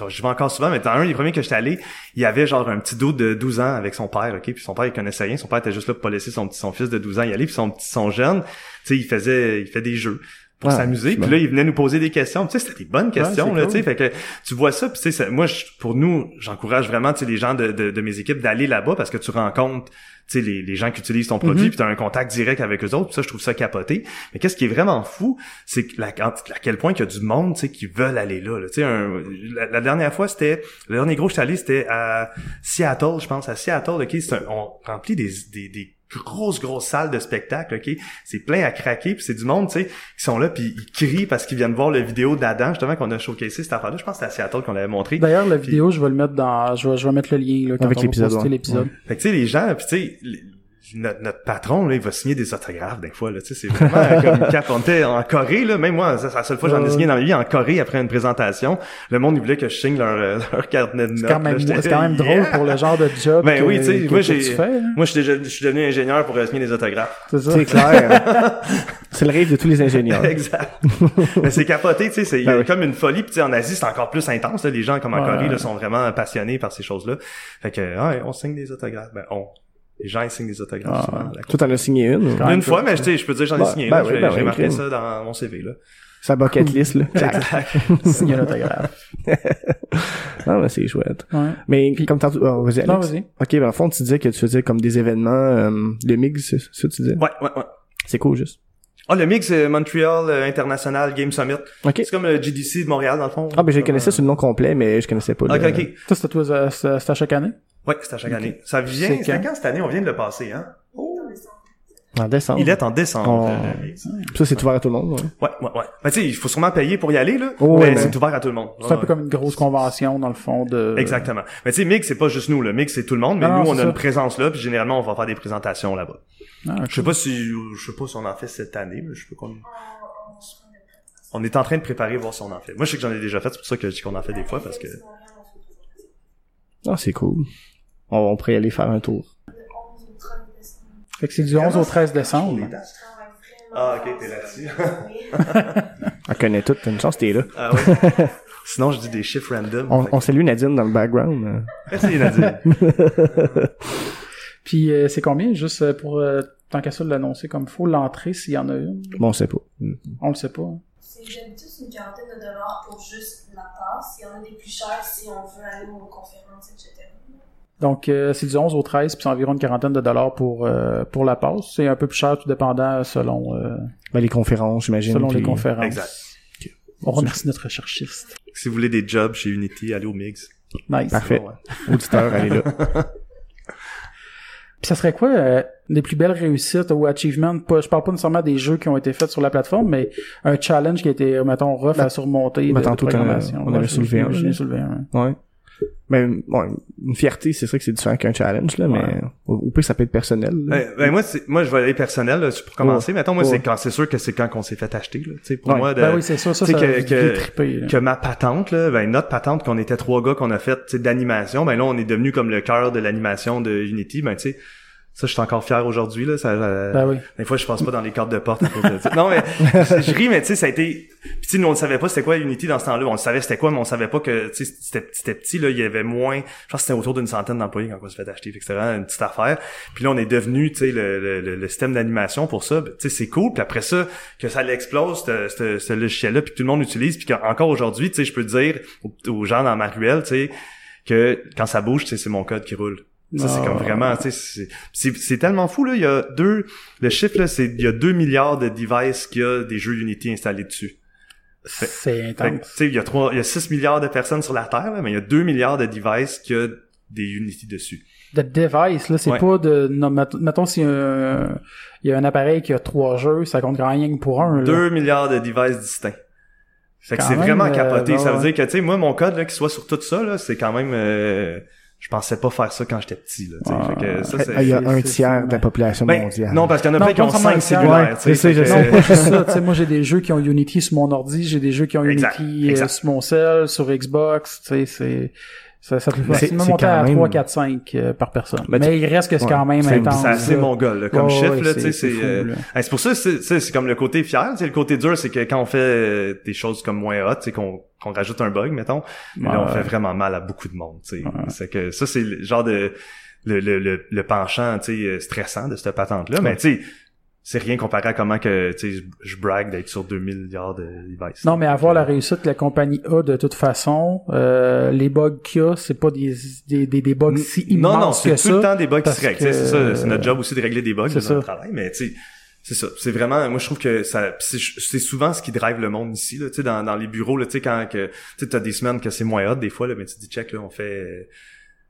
je vais encore souvent, mais dans un des premiers que j'étais allé, il y avait genre un petit dos de 12 ans avec son père, ok, puis son père il connaissait rien, son père était juste là pour pas laisser son petit son fils de 12 ans y aller, puis son petit son jeune, tu sais, il faisait il fait des jeux pour Ah, s'amuser, puis là il venait nous poser des questions, tu sais, c'était des bonnes questions là, tu sais, fait que tu vois ça, puis tu sais, moi je- pour nous, j'encourage vraiment tu sais les gens de, de, de mes équipes d'aller là-bas parce que tu rencontres sais les, les gens qui utilisent ton produit Mhm. puis tu as un contact direct avec eux autres puis ça je trouve ça capoté mais qu'est-ce qui est vraiment fou c'est que la, à quel point qu'il y a du monde tu sais qui veulent aller là, là. tu sais un- la, la dernière fois c'était le dernier gros que j'étais allé c'était à Seattle je pense à Seattle ok c'est un- on remplit des, des, des grosses grosses salles de spectacle ok? C'est plein à craquer puis c'est du monde tu sais qui sont là puis ils crient parce qu'ils viennent voir la vidéo d'Adam justement qu'on a showcasé cette affaire là je pense que c'était à Seattle qu'on l'avait montré. D'ailleurs, la vidéo, je vais le mettre dans, je vais, je vais mettre le lien, là, quand Avec on va l'épisode, ouais. fait que tu sais les gens puis tu sais notre, notre patron, là, il va signer des autographes des fois, là, tu sais, c'est vraiment comme quand on était en Corée, là, même moi, c'est la seule fois que j'en ai signé dans ma vie en Corée après une présentation. Le monde, il voulait que je signe leur, euh, leur carnet de notes. C'est quand même, là. J'étais c'est quand même drôle yeah! pour le genre de job Ben que, oui, tu sais, que- moi, que j'ai- tu fais. là. Moi, je suis, déjà- je suis devenu ingénieur pour euh, signer des autographes. C'est ça. C'est clair. c'est le rêve de tous les ingénieurs. exact. Mais c'est capoté, tu sais, c'est il y a Ben oui. comme une folie. Puis tu sais, en Asie, c'est encore plus intense. là. Les gens comme en Ouais, Corée là, ouais. sont vraiment passionnés par ces choses-là. Fait que, ouais, on signe des autographes. Ben, on. Les gens, ils signent des autographes Ah. Toi, t'en as signé une. Une fois, mais je peux dire que j'en ai Ben, signé ben une. oui, ben j'ai marqué ça dans mon CV, là. Sa bucket list, là. Signer l'autographe. ah, mais c'est chouette. Ouais. Mais comme tantôt, oh, vas-y, Non, vas-y. Ok, ben, en fond, tu disais que tu faisais comme des événements, euh, le MIG, c'est ça que tu disais? Ouais, ouais, ouais. C'est cool, juste. Ah, le MIG, c'est Montreal euh, International Game Summit. Ok. C'est comme le GDC de Montréal, dans le fond. Ah, ben, je connaissais sur le nom complet, mais je connaissais pas. Ok, le- ok. Ça, euh, c'est à chaque année? Ouais, c'est à chaque année. Ça vient, C'est quand? quand cette année? On vient de le passer, hein? En décembre. Il est en décembre. On- euh. Ça, c'est ouvert à tout le monde, ouais. Ouais, ouais, ouais. Mais tu sais, il faut sûrement payer pour y aller, là. Oh, mais ouais, c'est ouvert à tout le monde. C'est un peu comme une grosse convention, dans le fond, de... Exactement. Mais tu sais, MIG, c'est pas juste nous, le MIG, c'est tout le monde, mais Non, nous, on a ça. une présence là, puis généralement, on va faire des présentations là-bas. Ah, Je sais pas si, je sais pas si on en fait cette année, mais je sais pas qu'on... On est en train de préparer, voir si on en fait. Moi, je sais que j'en ai déjà fait, c'est pour ça que je dis qu'on en fait des fois, parce que... Ah, c'est cool. On, on pourrait y aller faire un tour. Fait que c'est du 11 au 13 décembre. Ah, ok, t'es là-dessus. On connaît tout, t'as une chance, t'es là. ah ouais. Sinon, je dis des chiffres random. On, on salue Nadine dans le background. Merci, Nadia. Puis euh, c'est combien, juste euh, pour, euh, tant qu'à ça, l'annoncer comme faut, l'entrée, s'il y en a une? Bon, on sait pas. On le sait pas. hein. C'est tous une quarantaine de dollars pour juste la passe. Il y en a des plus chers si on veut aller aux conférences, etc. Donc, euh, c'est du 11 au 13, puis c'est environ une quarantaine de dollars pour euh, pour la passe. C'est un peu plus cher, tout dépendant selon euh, Ben, les conférences, j'imagine. selon les conférences. Exact. On remercie notre recherchiste. si vous voulez des jobs chez Unity, allez au MIGS. Nice. Parfait. Bon, ouais. Auditeur, allez là. Puis ça serait quoi euh, les plus belles réussites ou achievements? Pas, je parle pas nécessairement des jeux qui ont été faits sur la plateforme, mais un challenge qui a été, mettons, rough à surmonter de, ben, de programmation. on avait soulevé un, soulevé un. Ouais. Ben, bon, une fierté, c'est sûr que c'est différent qu'un challenge, là, mais au, au pire, ça peut être personnel. là. Ben, ben, moi, c'est, moi, je vais aller personnel, là, pour commencer. Mettons, moi, Ouais. c'est quand, c'est sûr que c'est quand qu'on s'est fait acheter, là. Tu sais, pour Ouais. moi, de, Ben oui, c'est ça, ça, ça que- triper, que ma patente, là, ben, notre patente, qu'on était trois gars qu'on a fait, tu sais, d'animation, ben là, on est devenu comme le cœur de l'animation de Unity, ben, tu sais, ça, je suis encore fier aujourd'hui, là, ça, euh, Ben oui. des fois, je passe pas dans les cartes de porte à cause de ça. Non, mais je, je ris, mais tu sais, ça a été... Puis tu sais, nous, on ne savait pas c'était quoi Unity dans ce temps-là. On le savait c'était quoi, mais on savait pas que, tu sais, c'était c'était petit, là, il y avait moins... Je pense que c'était autour d'une centaine d'employés quand on s'est fait acheter. Fait que c'était vraiment une petite affaire. Puis là, on est devenu, tu sais, le, le, le- le système d'animation pour ça. Tu sais, c'est cool. Puis après ça, que ça l'explose, ce- logiciel-là, puis que tout le monde utilise. Puis qu'encore aujourd'hui, tu sais, je peux dire aux, aux gens dans ma ruelle, tu sais, que quand ça bouge, tu sais, c'est mon code qui roule. Ça, c'est Ah. comme vraiment, tu sais, c'est- tellement fou, là. Il y a deux, le chiffre, là, c'est, il y a 2 milliards de devices qu'il y a des jeux Unity installés dessus. C'est intense. tu sais, il y a trois, il y a 6 milliards de personnes sur la Terre, là, mais il y a 2 milliards de devices qu'il y a des Unity dessus. De device, là, c'est Ouais. pas de, non, mettons, mettons s'il y a un, il y a un appareil qui a trois jeux, ça compte rien que pour un, là. 2 milliards de devices distincts. Fait que Quand c'est vraiment euh, capoté. ouais, ça veut dire que, tu sais, moi, mon code, là, qui soit sur tout ça, là, c'est quand même, euh, je pensais pas faire ça quand j'étais petit, là, tu sais. Ah. Fait que ça, c'est... Ah, Il y a c'est- un tiers c'est- de la population Ben, mondiale. non, parce qu'il y en a Non, plein qui ont nécessairement 5 un tiers. cellulaires, Ouais, tu sais. ça, je que- sais. Non, pas juste ça. Tu sais, moi, j'ai des jeux qui ont Unity sur mon ordi, j'ai des jeux qui ont Exact, Unity euh, sur mon cell, sur Xbox, tu sais, c'est... Ça, ça peut Mais c'est- facilement c'est monter à quand même- 3, 4, 5 euh, par personne. Ben, Mais il reste que c'est ouais, quand même c'est- intense. C'est assez là. mongol, là, comme Ouais, chiffre, ouais, là, tu sais, c'est... fou, euh, c'est pour ça, c'est c'est- c'est comme le côté fier, tu sais, le côté dur, c'est que quand on fait euh, des choses comme moins hot, c'est qu'on qu'on rajoute un bug, mettons, mais là, on Ouais. fait vraiment mal à beaucoup de monde, tu sais. Ouais. C'est que ça, c'est le genre de... Le, le, le, le penchant, tu sais, euh, stressant de cette patente-là, mais tu sais, c'est rien comparé à comment que, tu sais, je brague d'être sur 2 milliards de devices. Non, mais avoir la réussite que la compagnie a de toute façon, euh, les bugs qu'il y a, c'est pas des, des, des, des bugs si immenses non, non, c'est tout ça. le temps des bugs qui se règlent. C'est ça, c'est notre job aussi de régler des bugs C'est dans notre travail, mais tu sais, c'est ça. C'est vraiment, moi je trouve que ça, c'est souvent ce qui drive le monde ici, là, tu sais, dans, dans les bureaux, là, tu sais, quand que, tu t'as des semaines que c'est moins hot des fois, là, mais tu dis check, là, on fait,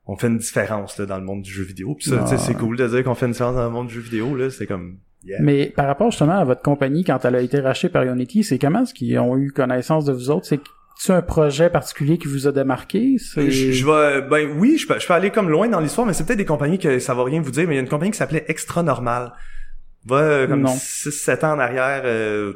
on fait une différence là, dans le monde du jeu vidéo. Puis ça, tu sais, c'est Ah. cool de dire qu'on fait une différence dans le monde du jeu vidéo, là, c'est comme, yeah. Mais par rapport justement à votre compagnie, quand elle a été rachetée par Unity, c'est comment est-ce qu'ils ont eu connaissance de vous autres? C'est tu un projet particulier qui vous a démarqué? C'est- Je, je vais, ben oui, je peux, je peux aller comme loin dans l'histoire, mais c'est peut-être des compagnies que ça va rien vous dire, mais il y a une compagnie qui s'appelait Extra Normal. Va euh, comme Non. 6-7 ans en arrière. euh,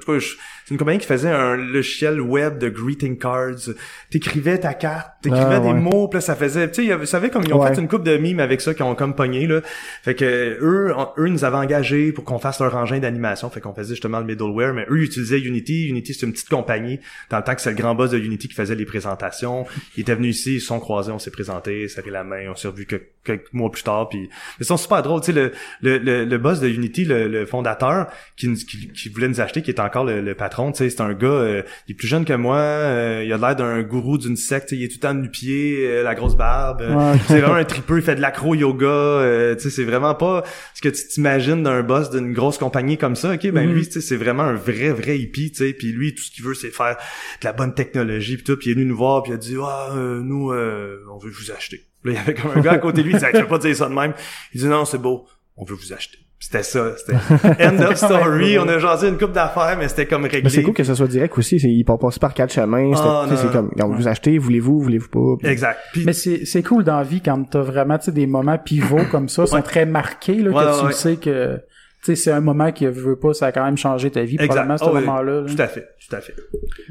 c'est une compagnie qui faisait un logiciel web de greeting cards. T'écrivais ta carte, t'écrivais Ah, des ouais. mots, puis là, ça faisait... Tu sais, vous savez, comme ils ont Ouais. fait une coupe de mimes avec ça, qui ont comme pogné, là. Fait que eux, eux nous avaient engagés pour qu'on fasse leur engin d'animation. Fait qu'on faisait justement le middleware, mais eux, ils utilisaient Unity. Unity, c'est une petite compagnie. Dans le temps que c'est le grand boss de Unity qui faisait les présentations. Ils étaient venus ici, ils se sont croisés, on s'est présentés, fait la main, on s'est revus que- quelques mois plus tard. Puis, mais ils sont super drôles. Tu sais, le, le, le, le boss de Unity, le, le fondateur, qui, qui, qui voulait nous acheter, qui est encore le, le patron, tu sais, c'est un gars, euh, il est plus jeune que moi, euh, il a l'air d'un gourou d'une secte, il est tout le temps nu-pied, euh, la grosse barbe. euh, Ouais. c'est vraiment un tripeux, il fait de l'acro-yoga, euh, tu sais, c'est vraiment pas ce que tu t'imagines d'un boss d'une grosse compagnie comme ça, ok, ben Mhm. lui, tu sais, c'est vraiment un vrai, vrai hippie, tu sais, puis lui, tout ce qu'il veut, c'est faire de la bonne technologie, puis tout, puis il est venu nous voir, puis il a dit, ah, euh, nous, euh, on veut vous acheter. Là, il y avait comme un gars à côté de lui, il disait, je vais pas dire ça de même. Il dit, non, c'est beau, on veut vous acheter. C'était ça, c'était end of story, on a jasé une coupe d'affaires, mais c'était comme réglé. Mais c'est cool que ça soit direct aussi. c'est- Ils passent pas par quatre chemins. c'était- Ah, tu sais, non, c'est comme, vous achetez, voulez-vous, voulez-vous pas. puis- Exact. Puis, Mais c'est c'est cool dans la vie quand t'as vraiment tu sais des moments pivots comme ça, sont Ouais. très marqués là, Ouais, que ouais, tu sais que sais c'est un moment qui veut pas, ça a quand même changé ta vie Exact. probablement ce Ah oui, moment-là. là. tout à fait, tout à fait.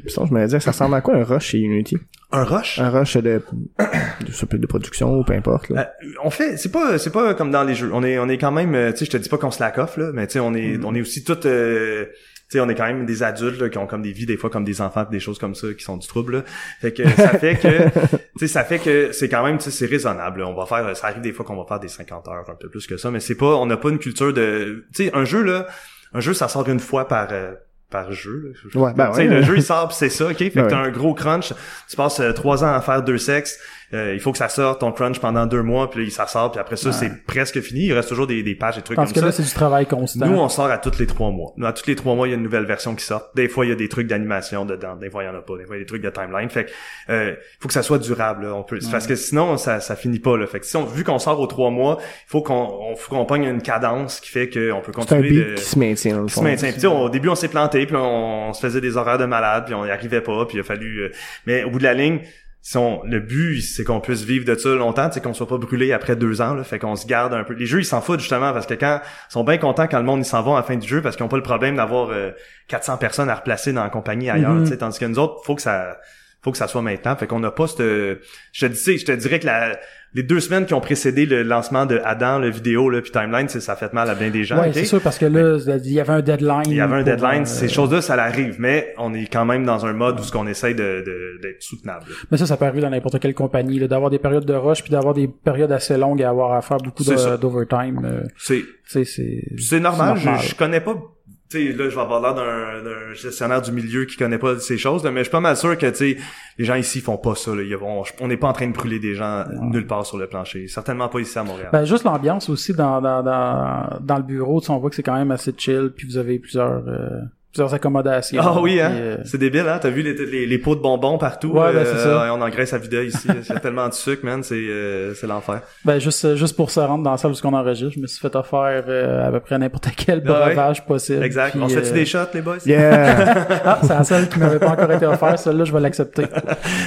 Puis sinon, je me disais, ça ressemble à quoi un rush chez Unity? Un rush? Un rush de, de, ça peut être de production ou peu importe, là. Euh, on fait, c'est pas, c'est pas comme dans les jeux. On est, on est quand même, euh, tu sais, je te dis pas qu'on slack off là, mais tu sais, on est, on est aussi tout, euh, sais, on est quand même des adultes là, qui ont comme des vies des fois comme des enfants, des choses comme ça, qui sont du trouble. Là. Fait que ça fait que, tu sais, ça fait que c'est quand même, tu sais, c'est raisonnable. là. On va faire, ça arrive des fois qu'on va faire des 50 heures, un peu plus que ça, mais c'est pas, on n'a pas une culture de, tu sais, un jeu là, un jeu ça sort une fois par. euh, par jeu. Là. Ouais, ben ouais. le jeu il sort pis c'est ça, ok? Fait Ben que t'as ouais. un gros crunch. Tu passes euh, trois ans à faire deux sexes. Euh, il faut que ça sorte ton crunch pendant deux mois, puis là, ça sort, puis après ça, c'est presque fini. Il reste toujours des, des pages et trucs Parce comme que là ça. c'est du travail constant. Nous, on sort à tous les trois mois. Nous, à tous les trois mois, il y a une nouvelle version qui sort. Des fois, il y a des trucs d'animation dedans. Des fois, il y en a pas. Des fois, il y a des trucs de timeline. Fait que, euh, faut que ça soit durable. là. On peut, parce que sinon, ça, ça finit pas. Là. Fait que si on, vu qu'on sort aux trois mois, il faut qu'on, on, qu'on pogne une cadence qui fait qu'on peut C'est un continuer beat de qui se maintient, qui se maintient. Puis, au début, on s'est planté, puis on, on se faisait des horaires de malade, puis on y arrivait pas, puis il a fallu. euh, mais au bout de la ligne, si on, le but, c'est qu'on puisse vivre de ça longtemps, c'est qu'on soit pas brûlé après deux ans. Là, fait qu'on se garde un peu. Les jeux, ils s'en foutent justement parce que quand ils sont bien contents quand le monde ils s'en va à la fin du jeu parce qu'ils ont pas le problème d'avoir euh, 400 personnes à replacer dans la compagnie ailleurs. Tu sais, Tandis que nous autres, faut que ça faut que ça soit maintenant. Fait qu'on n'a pas cette. Je te dis, je te dirais que la, les deux semaines qui ont précédé le lancement de Adam, le vidéo, là, puis Timeline, c'est- ça a fait mal à bien des gens. Ouais, ok? c'est sûr parce que là il y avait un deadline. Il y avait un deadline, euh, ces choses-là, ça l'arrive, mais on est quand même dans un mode où ce qu'on essaye de, de- d'être soutenable. Mais ça, ça peut arriver dans n'importe quelle compagnie, d'avoir des périodes de rush puis d'avoir des périodes assez longues et avoir à faire beaucoup d'overtime. C'est, c'est. normal, normal. Je, je connais pas, tu sais, là, je vais avoir l'air d'un, d'un gestionnaire du milieu qui connaît pas ces choses, là, mais je suis pas mal sûr que, tu sais, les gens ici font pas ça, là. Ils vont, on n'est pas en train de brûler des gens nulle part sur le plancher. Certainement pas ici à Montréal. Ben, juste l'ambiance aussi dans, dans, dans, dans le bureau, tu sais, on voit que c'est quand même assez chill, puis vous avez plusieurs, euh, plusieurs accommodations. Ah oui, hein? euh, C'est débile, hein? T'as vu les, les, les pots de bonbons partout? Ouais, ben, c'est ça. ouais, on engraisse à vide ici. Il y a tellement de sucre, man. C'est, euh, c'est l'enfer. Ben, juste, euh, juste pour se rendre dans la salle où on enregistre, je me suis fait offrir euh, à peu près n'importe quel ouais? breuvage possible. Exact. puis, on se fait-tu euh, des shots, les boys? Yeah! Ah, c'est la seule qui m'avait pas encore été offerte, celle-là, je vais l'accepter.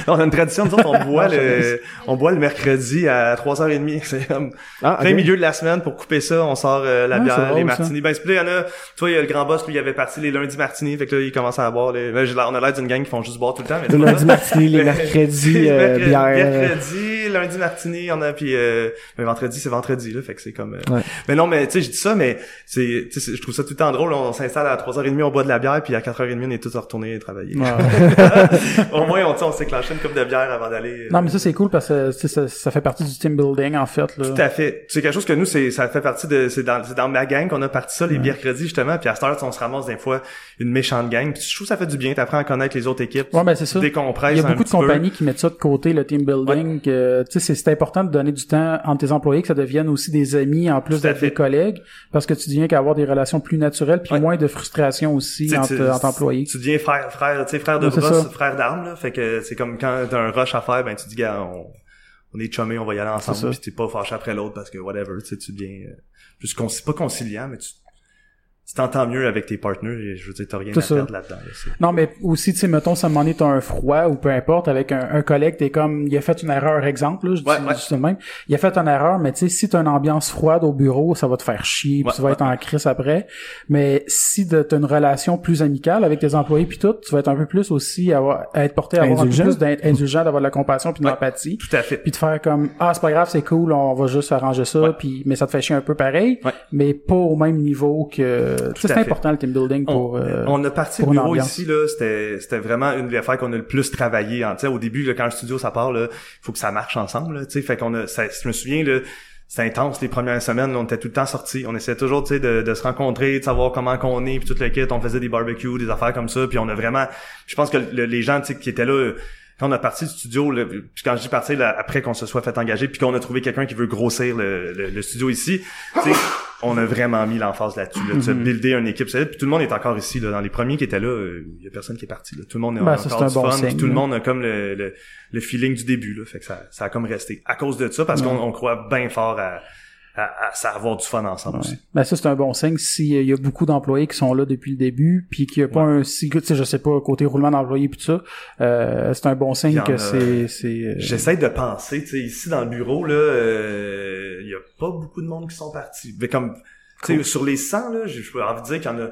On a une tradition, nous autres, on boit le, on boit le mercredi à 3h30. C'est comme, Ah, plein milieu de la semaine pour couper ça, on sort euh, la Ah, bière, les ça. martinis. Ben, c'est plus, il y en a, tu vois, il y a le grand boss, lui, il avait parti les lundis martinis, fait que là, il commence à boire les, là, j'ai l'air- on a l'air d'une gang qui font juste boire tout le temps, mais c'est Le lundi martini, les Mais- mercredis, euh, Mercredi- bière. Mercredi, lundi martini, on a, puis euh, mais vendredi, c'est vendredi, là, fait que c'est comme... euh, Ouais. Mais non, mais tu sais, je dis ça, mais c'est, tu sais, c'est- je trouve ça tout le temps drôle, on s'installe à 3h30, on boit de la bière, puis à 4h30, on est tous retournés travailler. Au moins, on, tu sais, on s'est clenché une coupe de bière avant d'aller... euh, Non, mais ça, c'est cool parce que tu sais, ça, ça fait partie du team building, en fait. Là. Tout à fait. C'est quelque chose que nous, c'est, ça fait partie de, c'est dans, c'est dans ma gang qu'on a parti ça les mercredis, justement, puis à cette heure, on se ramasse des fois une méchante gang, puis je trouve que ça fait du bien, t'apprends à connaître les autres équipes. Ouais, ben c'est ça. Il y a beaucoup de peu. compagnies qui mettent ça de côté, le team building. Tu sais, c'est- important de donner du temps entre tes employés, que ça devienne aussi des amis en plus d'être des collègues, parce que tu deviens qu'avoir des relations plus naturelles, puis Ouais. moins de frustration aussi entre, entre employés. Tu deviens frère, frère, tu sais, frère de Ouais, brosse, frère d'armes, là. Fait que c'est comme quand t'as un rush à faire, ben tu dis, gars, on, on est chumés, on va y aller ensemble, puis t'es pas fâché après l'autre parce que whatever, tu sais, tu deviens euh, plus conci- pas conciliant, mais tu tu t'entends mieux avec tes partenaires et je veux dire, t'as rien C'est à ça. perdre là-dedans. là, c'est- Non, mais aussi, tu sais, mettons, ça donné, t'as un froid ou peu importe, avec un, un collègue, t'es comme, il a fait une erreur, exemple, là, je dis Ouais, même. Il a fait une erreur, mais tu sais, si t'as une ambiance froide au bureau, ça va te faire chier, puis Ouais, tu vas ouais. être en crise après. Mais si t'as une relation plus amicale avec tes employés puis tout, tu vas être un peu plus aussi à, avoir- à être porté à avoir Indulgent. un peu plus d'indulgent, d'avoir de la compassion puis de Ouais. l'empathie. Tout à fait. Puis de faire comme ah c'est pas grave c'est cool on va juste arranger ça Ouais. puis mais ça te fait chier un peu pareil Ouais. mais pas au même niveau que c'est important le team building pour on, euh, on a parti le pour une bureau ici là, c'était c'était vraiment une des affaires qu'on a le plus travaillé. Sais, au début, là, quand le studio ça part, là, faut que ça marche ensemble. Là, tu sais, fait qu'on a, ça, je me souviens là, c'était intense les premières semaines. on était tout le temps sortis. On essayait toujours, tu sais, de, de se rencontrer, de savoir comment qu'on est, puis tout le kit. On faisait des barbecues, des affaires comme ça. Puis on a vraiment, je pense que le- les gens, tu sais, qui étaient là. Quand on a parti du studio, là, puis quand je dis partir, là, après qu'on se soit fait engager, puis qu'on a trouvé quelqu'un qui veut grossir le, le- le studio ici, tu sais, on a vraiment mis l'emphase là-dessus, là, de se Mhm. builder une équipe solide. Puis tout le monde est encore ici, là, dans les premiers qui étaient là, il y a personne qui est parti. Là. Tout le monde est Ben, ça, encore du bon fun, signe, tout le monde a comme le, le, le feeling du début, là, fait que ça, ça a comme resté. À cause de ça, parce qu'on on croit bien fort à, à, à, ça avoir du fun ensemble aussi. Ben ça c'est un bon signe s'il y a beaucoup d'employés qui sont là depuis le début puis qu'il y a pas un si je sais pas côté roulement d'employés puis tout ça euh, c'est un bon signe que c'est euh, J'essaie de penser, tu sais, ici dans le bureau, là, euh, il y a pas beaucoup de monde qui sont partis. Mais comme, tu sais, sur les 100, là, j'ai envie de dire qu'il y en a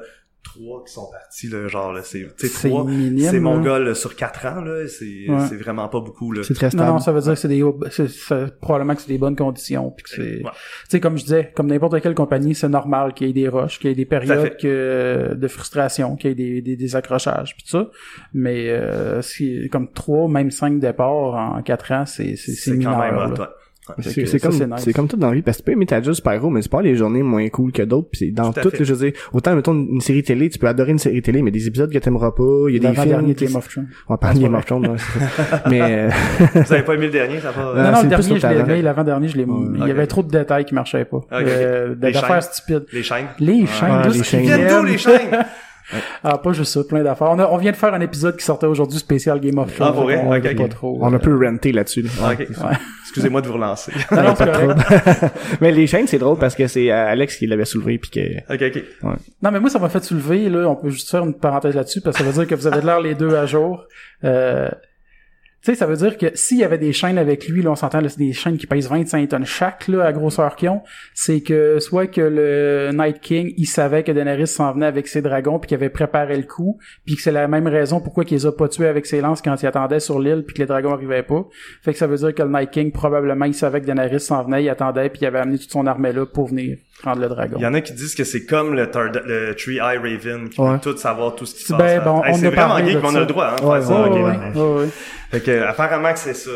trois qui sont partis, là, genre, là, c'est, trois, minime, c'est mon gars, là, sur quatre ans, là, c'est, Ouais. c'est vraiment pas beaucoup, là. C'est très non, stable. non, ça veut dire que c'est des c'est- c'est- probablement que c'est des bonnes conditions puis que c'est Ouais. tu sais comme je disais comme n'importe quelle compagnie c'est normal qu'il y ait des rushs qu'il y ait des périodes que de frustration qu'il y ait des, des, des accrochages puis tout ça mais euh, si comme trois même cinq départs en quatre ans c'est c'est c'est quand mineur même là. Ouais. Ouais. C'est comme c'est nice. comme tout dans la vie parce que tu peux aimer ta héros mais c'est pas les journées moins cool que d'autres puis c'est dans Tout à tout, fait. je veux dire autant mettons une série télé tu peux adorer une série télé mais des épisodes que t'aimeras pas il y a des films dernier Game of Thrones on va parler de Game of Thrones ouais, c'est ça. mais euh, Vous avez pas aimé le dernier, ça pas... Euh, non, non, c'est le dernier, je l'ai aimé, l'avant-dernier, je l'ai, il y avait trop de détails qui marchaient pas. Euh, Les d'affaires chaînes. stupides. Les chaînes. Les Ouais. chaînes, Ouais, les chaînes. viennent. d'où, les chaînes? Ah, pas juste ça, plein d'affaires. On, a- on vient de faire un épisode qui sortait aujourd'hui spécial Game of Thrones. Ah, vrai? On Ok, veut ok. pas trop. on a euh, peu renté là-dessus là. Ah, ok. Excusez-moi de vous relancer. Non, non, c'est correct. mais les chaînes c'est drôle parce que c'est euh, Alex qui l'avait soulevé puis que ok, ok. Non, mais moi, ça m'a fait soulever, là, on peut juste faire une parenthèse là-dessus, parce que ça veut dire que vous avez de l'air les deux à jour. Euh, tu sais, ça veut dire que s'il y avait des chaînes avec lui, là, on s'entend, c'est des chaînes qui pèsent 25 tonnes chaque, là, à grosseur qu'ils ont, c'est que soit que le Night King, il savait que Daenerys s'en venait avec ses dragons, puis qu'il avait préparé le coup, puis que c'est la même raison pourquoi qu'il les a pas tués avec ses lances quand il attendait sur l'île, puis que les dragons arrivaient pas. Fait que ça veut dire que le Night King, probablement, il savait que Daenerys s'en venait, il attendait, puis il avait amené toute son armée là pour venir prendre le dragon. Il y en a qui disent que c'est comme le, Tree Eye Raven qui Ouais. veut tout savoir tout ce qui se Ben, passe. bon, Hey, on c'est vraiment geek, mais on a le droit, hein, Ouais. Ouais, Fait que, apparemment que c'est ça.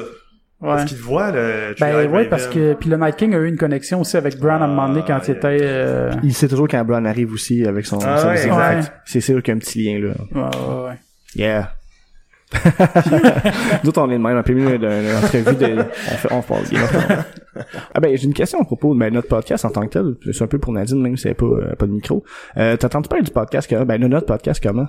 Ouais. Est-ce qu'il te voit, le Ben Raven? parce que puis le Night King a eu une connexion aussi avec Bran à un moment donné quand Ah, il était euh, il sait toujours quand Bran arrive aussi avec son Ah son- ouais, ses exact. actes. c'est sûr qu'il y a un petit lien là ouais, ouais, ouais. Yeah. Nous autres, on est de même, un peu mieux d'une entrevue de, on fait, on parle. Ah ben, j'ai une question à propos de ben, notre podcast en tant que tel. C'est un peu pour Nadine, même si elle pas, euh, pas de micro. Euh, t'entends-tu parler du podcast comment? Ben, notre podcast comment?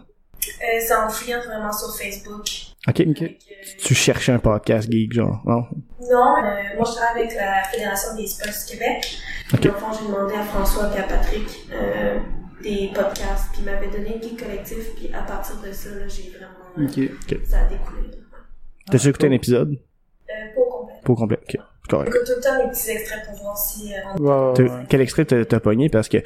Euh, c'est en fouillant vraiment sur Facebook. Ok. Ok. Avec, euh, Tu cherchais un podcast geek, genre, non? Non, euh, moi je travaille avec la Fédération des Spurs du Québec. Ok. Dans le fond, j'ai demandé à François et à Patrick euh, des podcasts, puis ils m'avaient donné Geek Collectif, puis à partir de ça, là, j'ai vraiment. euh, Ok. Ça a découlé. T'as-tu écouté un épisode? Euh, pas au complet. Pas au complet. Ok. C'est correct. J'écoute tout le temps les petits extraits pour voir si. euh, Ouais. Quel extrait t'as pogné? Parce que,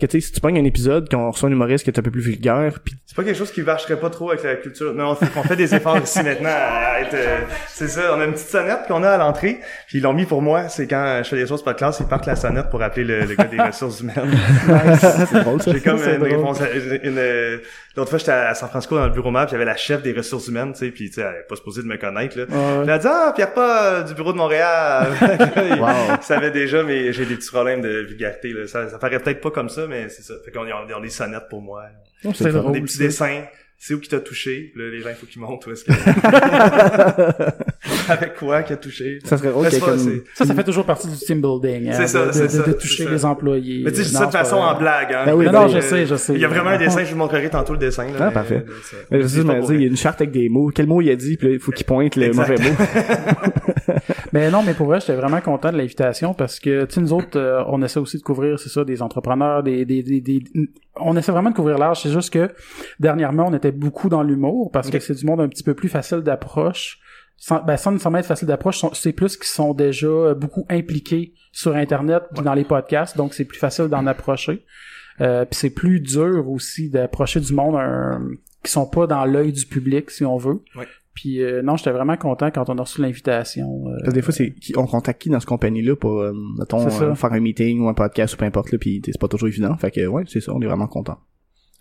que tu sais, si tu pognes un épisode, qu'on reçoit un humoriste qui est un peu plus vulgaire, pis C'est pas quelque chose qui marcherait pas trop avec la culture. Mais on fait, on fait des efforts ici maintenant à être, euh, c'est ça. On a une petite sonnette qu'on a à l'entrée. Puis ils l'ont mis pour moi. C'est quand je fais des choses pas de classe, ils partent la sonnette pour appeler le, le gars des ressources humaines. c'est drôle, ça. J'ai comme C'est une drôle. réponse, à- une, une, euh, l'autre fois j'étais à San Francisco dans le bureau map, puis il y avait la chef des ressources humaines, tu sais, puis tu sais, elle est pas supposée de me connaître, là. Ouais. Elle a dit, ah, Pierre pas euh, du bureau de Montréal. il, Wow. il savait déjà, mais j'ai des petits problèmes de vulgarité, là. Ça, ça paraît peut-être pas comme ça, mais c'est ça. Fait qu'on ont des sonnettes pour moi. Non, C'est drôle. des petits dessins. C'est où qui t'a touché? Là, les gens, il faut qu'ils montrent où est-ce que... Avec quoi qui a touché? Ça serait drôle Mais qu'il c'est y ait pas- comme... c'est- Ça, ça fait toujours partie du team building. hein, C'est ça, de, c'est de, ça, de toucher ça. les employés. Mais tu sais, je dis ça de façon en blague, hein. Ben oui, Non, ben non, je sais, je sais. Il y a vraiment un dessin, je vous montrerai tantôt le dessin, là. Ah, mais- parfait. mais ça- Mais je sais, il y a une charte avec des mots. Quel mot il a dit, puis là, il faut qu'il pointe le mauvais mot. mais non, mais pour vrai, j'étais vraiment content de l'invitation parce que, tu sais, nous autres, euh, on essaie aussi de couvrir, c'est ça, des entrepreneurs, des, des, des, des- on essaie vraiment de couvrir large. C'est juste que, dernièrement, on était beaucoup dans l'humour parce que c'est du monde un petit peu plus facile d'approche. Sans, ben, sans nécessairement être facile d'approche, c'est plus qu'ils sont déjà euh, beaucoup impliqués sur Internet puis dans les podcasts, donc c'est plus facile d'en approcher. Euh, puis c'est plus dur aussi d'approcher du monde euh, qui sont pas dans l'œil du public, si on veut. Ouais. Puis euh, non, j'étais vraiment content quand on a reçu l'invitation. euh, Parce que des fois, c'est qui- on contacte qui dans cette compagnie-là pour, euh, mettons, euh, faire un meeting ou un podcast ou peu importe, là, puis c'est pas toujours évident. Fait que, ouais, c'est ça, on est vraiment content.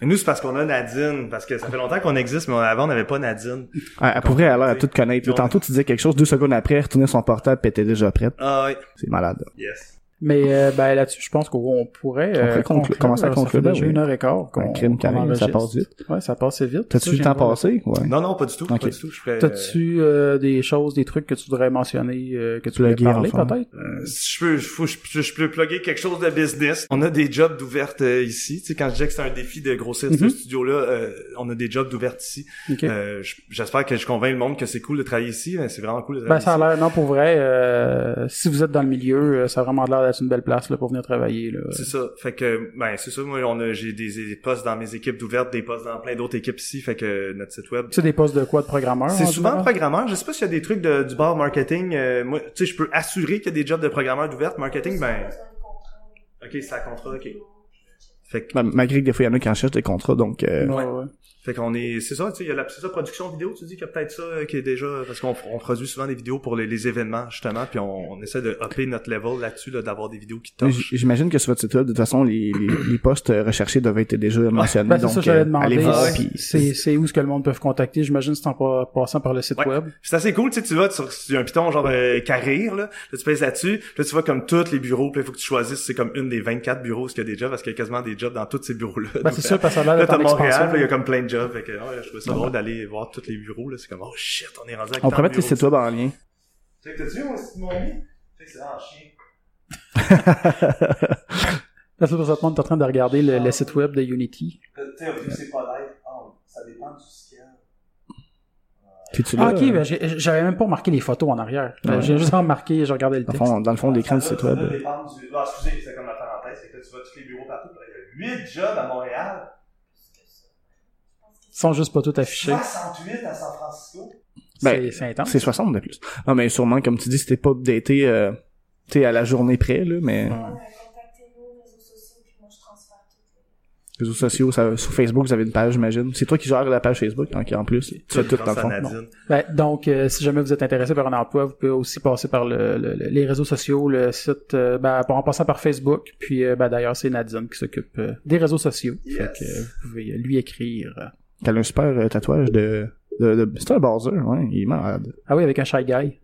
Et nous, c'est parce qu'on a Nadine, parce que ça fait longtemps qu'on existe, mais avant, on n'avait pas Nadine. Elle, elle pourrait, elle a l'air à tout connaître. Tantôt, tu disais quelque chose, deux secondes après, elle retournait son portable, puis elle était déjà prête. Ah oui. C'est malade. là. Yes. Mais euh, ben là-dessus, je pense qu'on pourrait, euh, conclure- conclure, commencer à là. Ça conclure, fait ben déjà oui. une heure et quart qu'on Un crime qu'on ça passe vite. Ouais, ça passe vite. T'as-tu le temps passé? Ouais. Non, non, pas du tout. Ok. Pas du tout. Je ferais, T'as-tu euh, des choses, des trucs que tu voudrais mentionner, euh, que tu voulais Plugger, parler enfin. peut-être? Euh, si je peux, faut, je, je, je peux plugger quelque chose de business. On a des jobs d'ouvertes euh, ici. Tu sais, quand je disais que c'est un défi de grossir ce Mhm. studio-là, euh, on a des jobs d'ouvertes ici. Ok. Euh, j- J'espère que je convainc le monde que c'est cool de travailler ici. mais C'est vraiment cool de Ben, travailler ça a ici. l'air, non, pour vrai, euh, si vous êtes dans le milieu, euh, ça a vraiment l'air d'être une belle place là, pour venir travailler. Là. C'est ça. Fait que, ben, c'est ça. Moi, on a, j'ai des, des postes dans mes équipes d'ouvertes, des postes dans plein d'autres équipes ici. Fait que notre site web. Tu sais, des postes de quoi, de programmeur? C'est en souvent programmeur. Je sais pas s'il y a des trucs de, du bar marketing. Euh, moi, tu sais, je peux assurer qu'il y a des jobs de programmeur d'ouverte. Marketing, ben, ok, c'est à contrat, ok. Fait que, Ben, malgré que des fois, il y en a qui en cherchent des contrats, donc, euh, Ouais, Ouais. Fait qu'on est, c'est ça, tu sais, il y a la, c'est ça, production vidéo, tu dis qu'il y a peut-être ça euh, qui est déjà, parce qu'on on produit souvent des vidéos pour les, les événements, justement, puis on, on essaie de upper notre level là-dessus, là, d'avoir des vidéos qui touchent. j'imagine que sur votre site web, de toute façon, les, les, les postes recherchés doivent être déjà mentionnés. Ben, c'est donc, ça que j'allais euh, demander. allez voir, ouais. C'est, c'est où est-ce que le monde peut contacter? J'imagine c'est en pa- passant par le site Ouais. web. C'est assez cool, tu sais, tu vas sur, un piton genre euh, carrire, là, là, tu pèses là-dessus, puis là, tu vois comme tous les bureaux, puis il faut que tu choisisses, c'est comme une des 24 bureaux, parce qu'il y a des jobs, parce qu'il y a quasiment des jobs dans tous ces bureaux-là. Ben, Donc, c'est ça, parce que Là, Montréal, il y a comme plein de jobs, fait que, ouais, je trouvais ça drôle d'aller voir tous les bureaux, là, c'est comme, oh shit, on est rendu avec on pourrait mettre les sites web en lien. Check, t'as-tu vu mon, mon ami? Check, c'est en chien. Parce que présentement, t'es en train de regarder le, le site web de Unity. Tu sais, au début, c'est pas live. Ah, ça dépend du. Puis tu l'as, Ah, ok, euh, ben, j'ai- j'avais même pas remarqué les photos en arrière. Ouais. J'ai juste remarqué, je regardais le dans, le texte. fond, dans le fond de l'écran du site web. Ça euh, dépendre du... Ah, excusez, c'est comme la parenthèse, c'est que là, tu vois tous les bureaux partout. Il y a 8 jobs à Montréal. Ils sont juste pas tout affichés. 68 à San Francisco. C'est Ben, c'est intense. C'est 60 de plus. Non, mais sûrement, comme tu dis, c'était pas updaté, euh, tu sais, à la journée près, là, mais Ouais. Réseaux sociaux, puis moi je transfère tout. réseaux sociaux, ça, sur Facebook, vous avez une page, j'imagine. C'est toi qui gères la page Facebook, en, en plus. Tu fais tout dans le fond. Ben, donc, euh, si jamais vous êtes intéressé par un emploi, vous pouvez aussi passer par le, le- le- les réseaux sociaux, le site, euh, ben, en passant par Facebook. Puis, euh, ben, d'ailleurs, c'est Nadine qui s'occupe euh, des réseaux sociaux. Yes. Fait que euh, vous pouvez lui écrire. T'as un super euh, tatouage de... de, de c'est un buzzer, ouais, il est malade. Ah oui, avec un Shy Guy.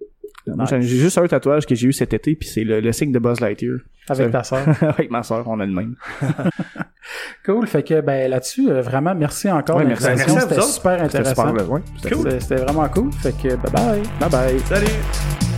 J'ai juste un tatouage que j'ai eu cet été, puis c'est le, le signe de Buzz Lightyear. Avec ta sœur. Avec ma sœur, on a le même. Cool. Fait que, ben, là-dessus, euh, vraiment, merci encore. Ouais, merci. Merci C'était super intéressant. ouais. C'était- C'était c'était vraiment cool. Fait que, bye bye. Bye bye. Salut!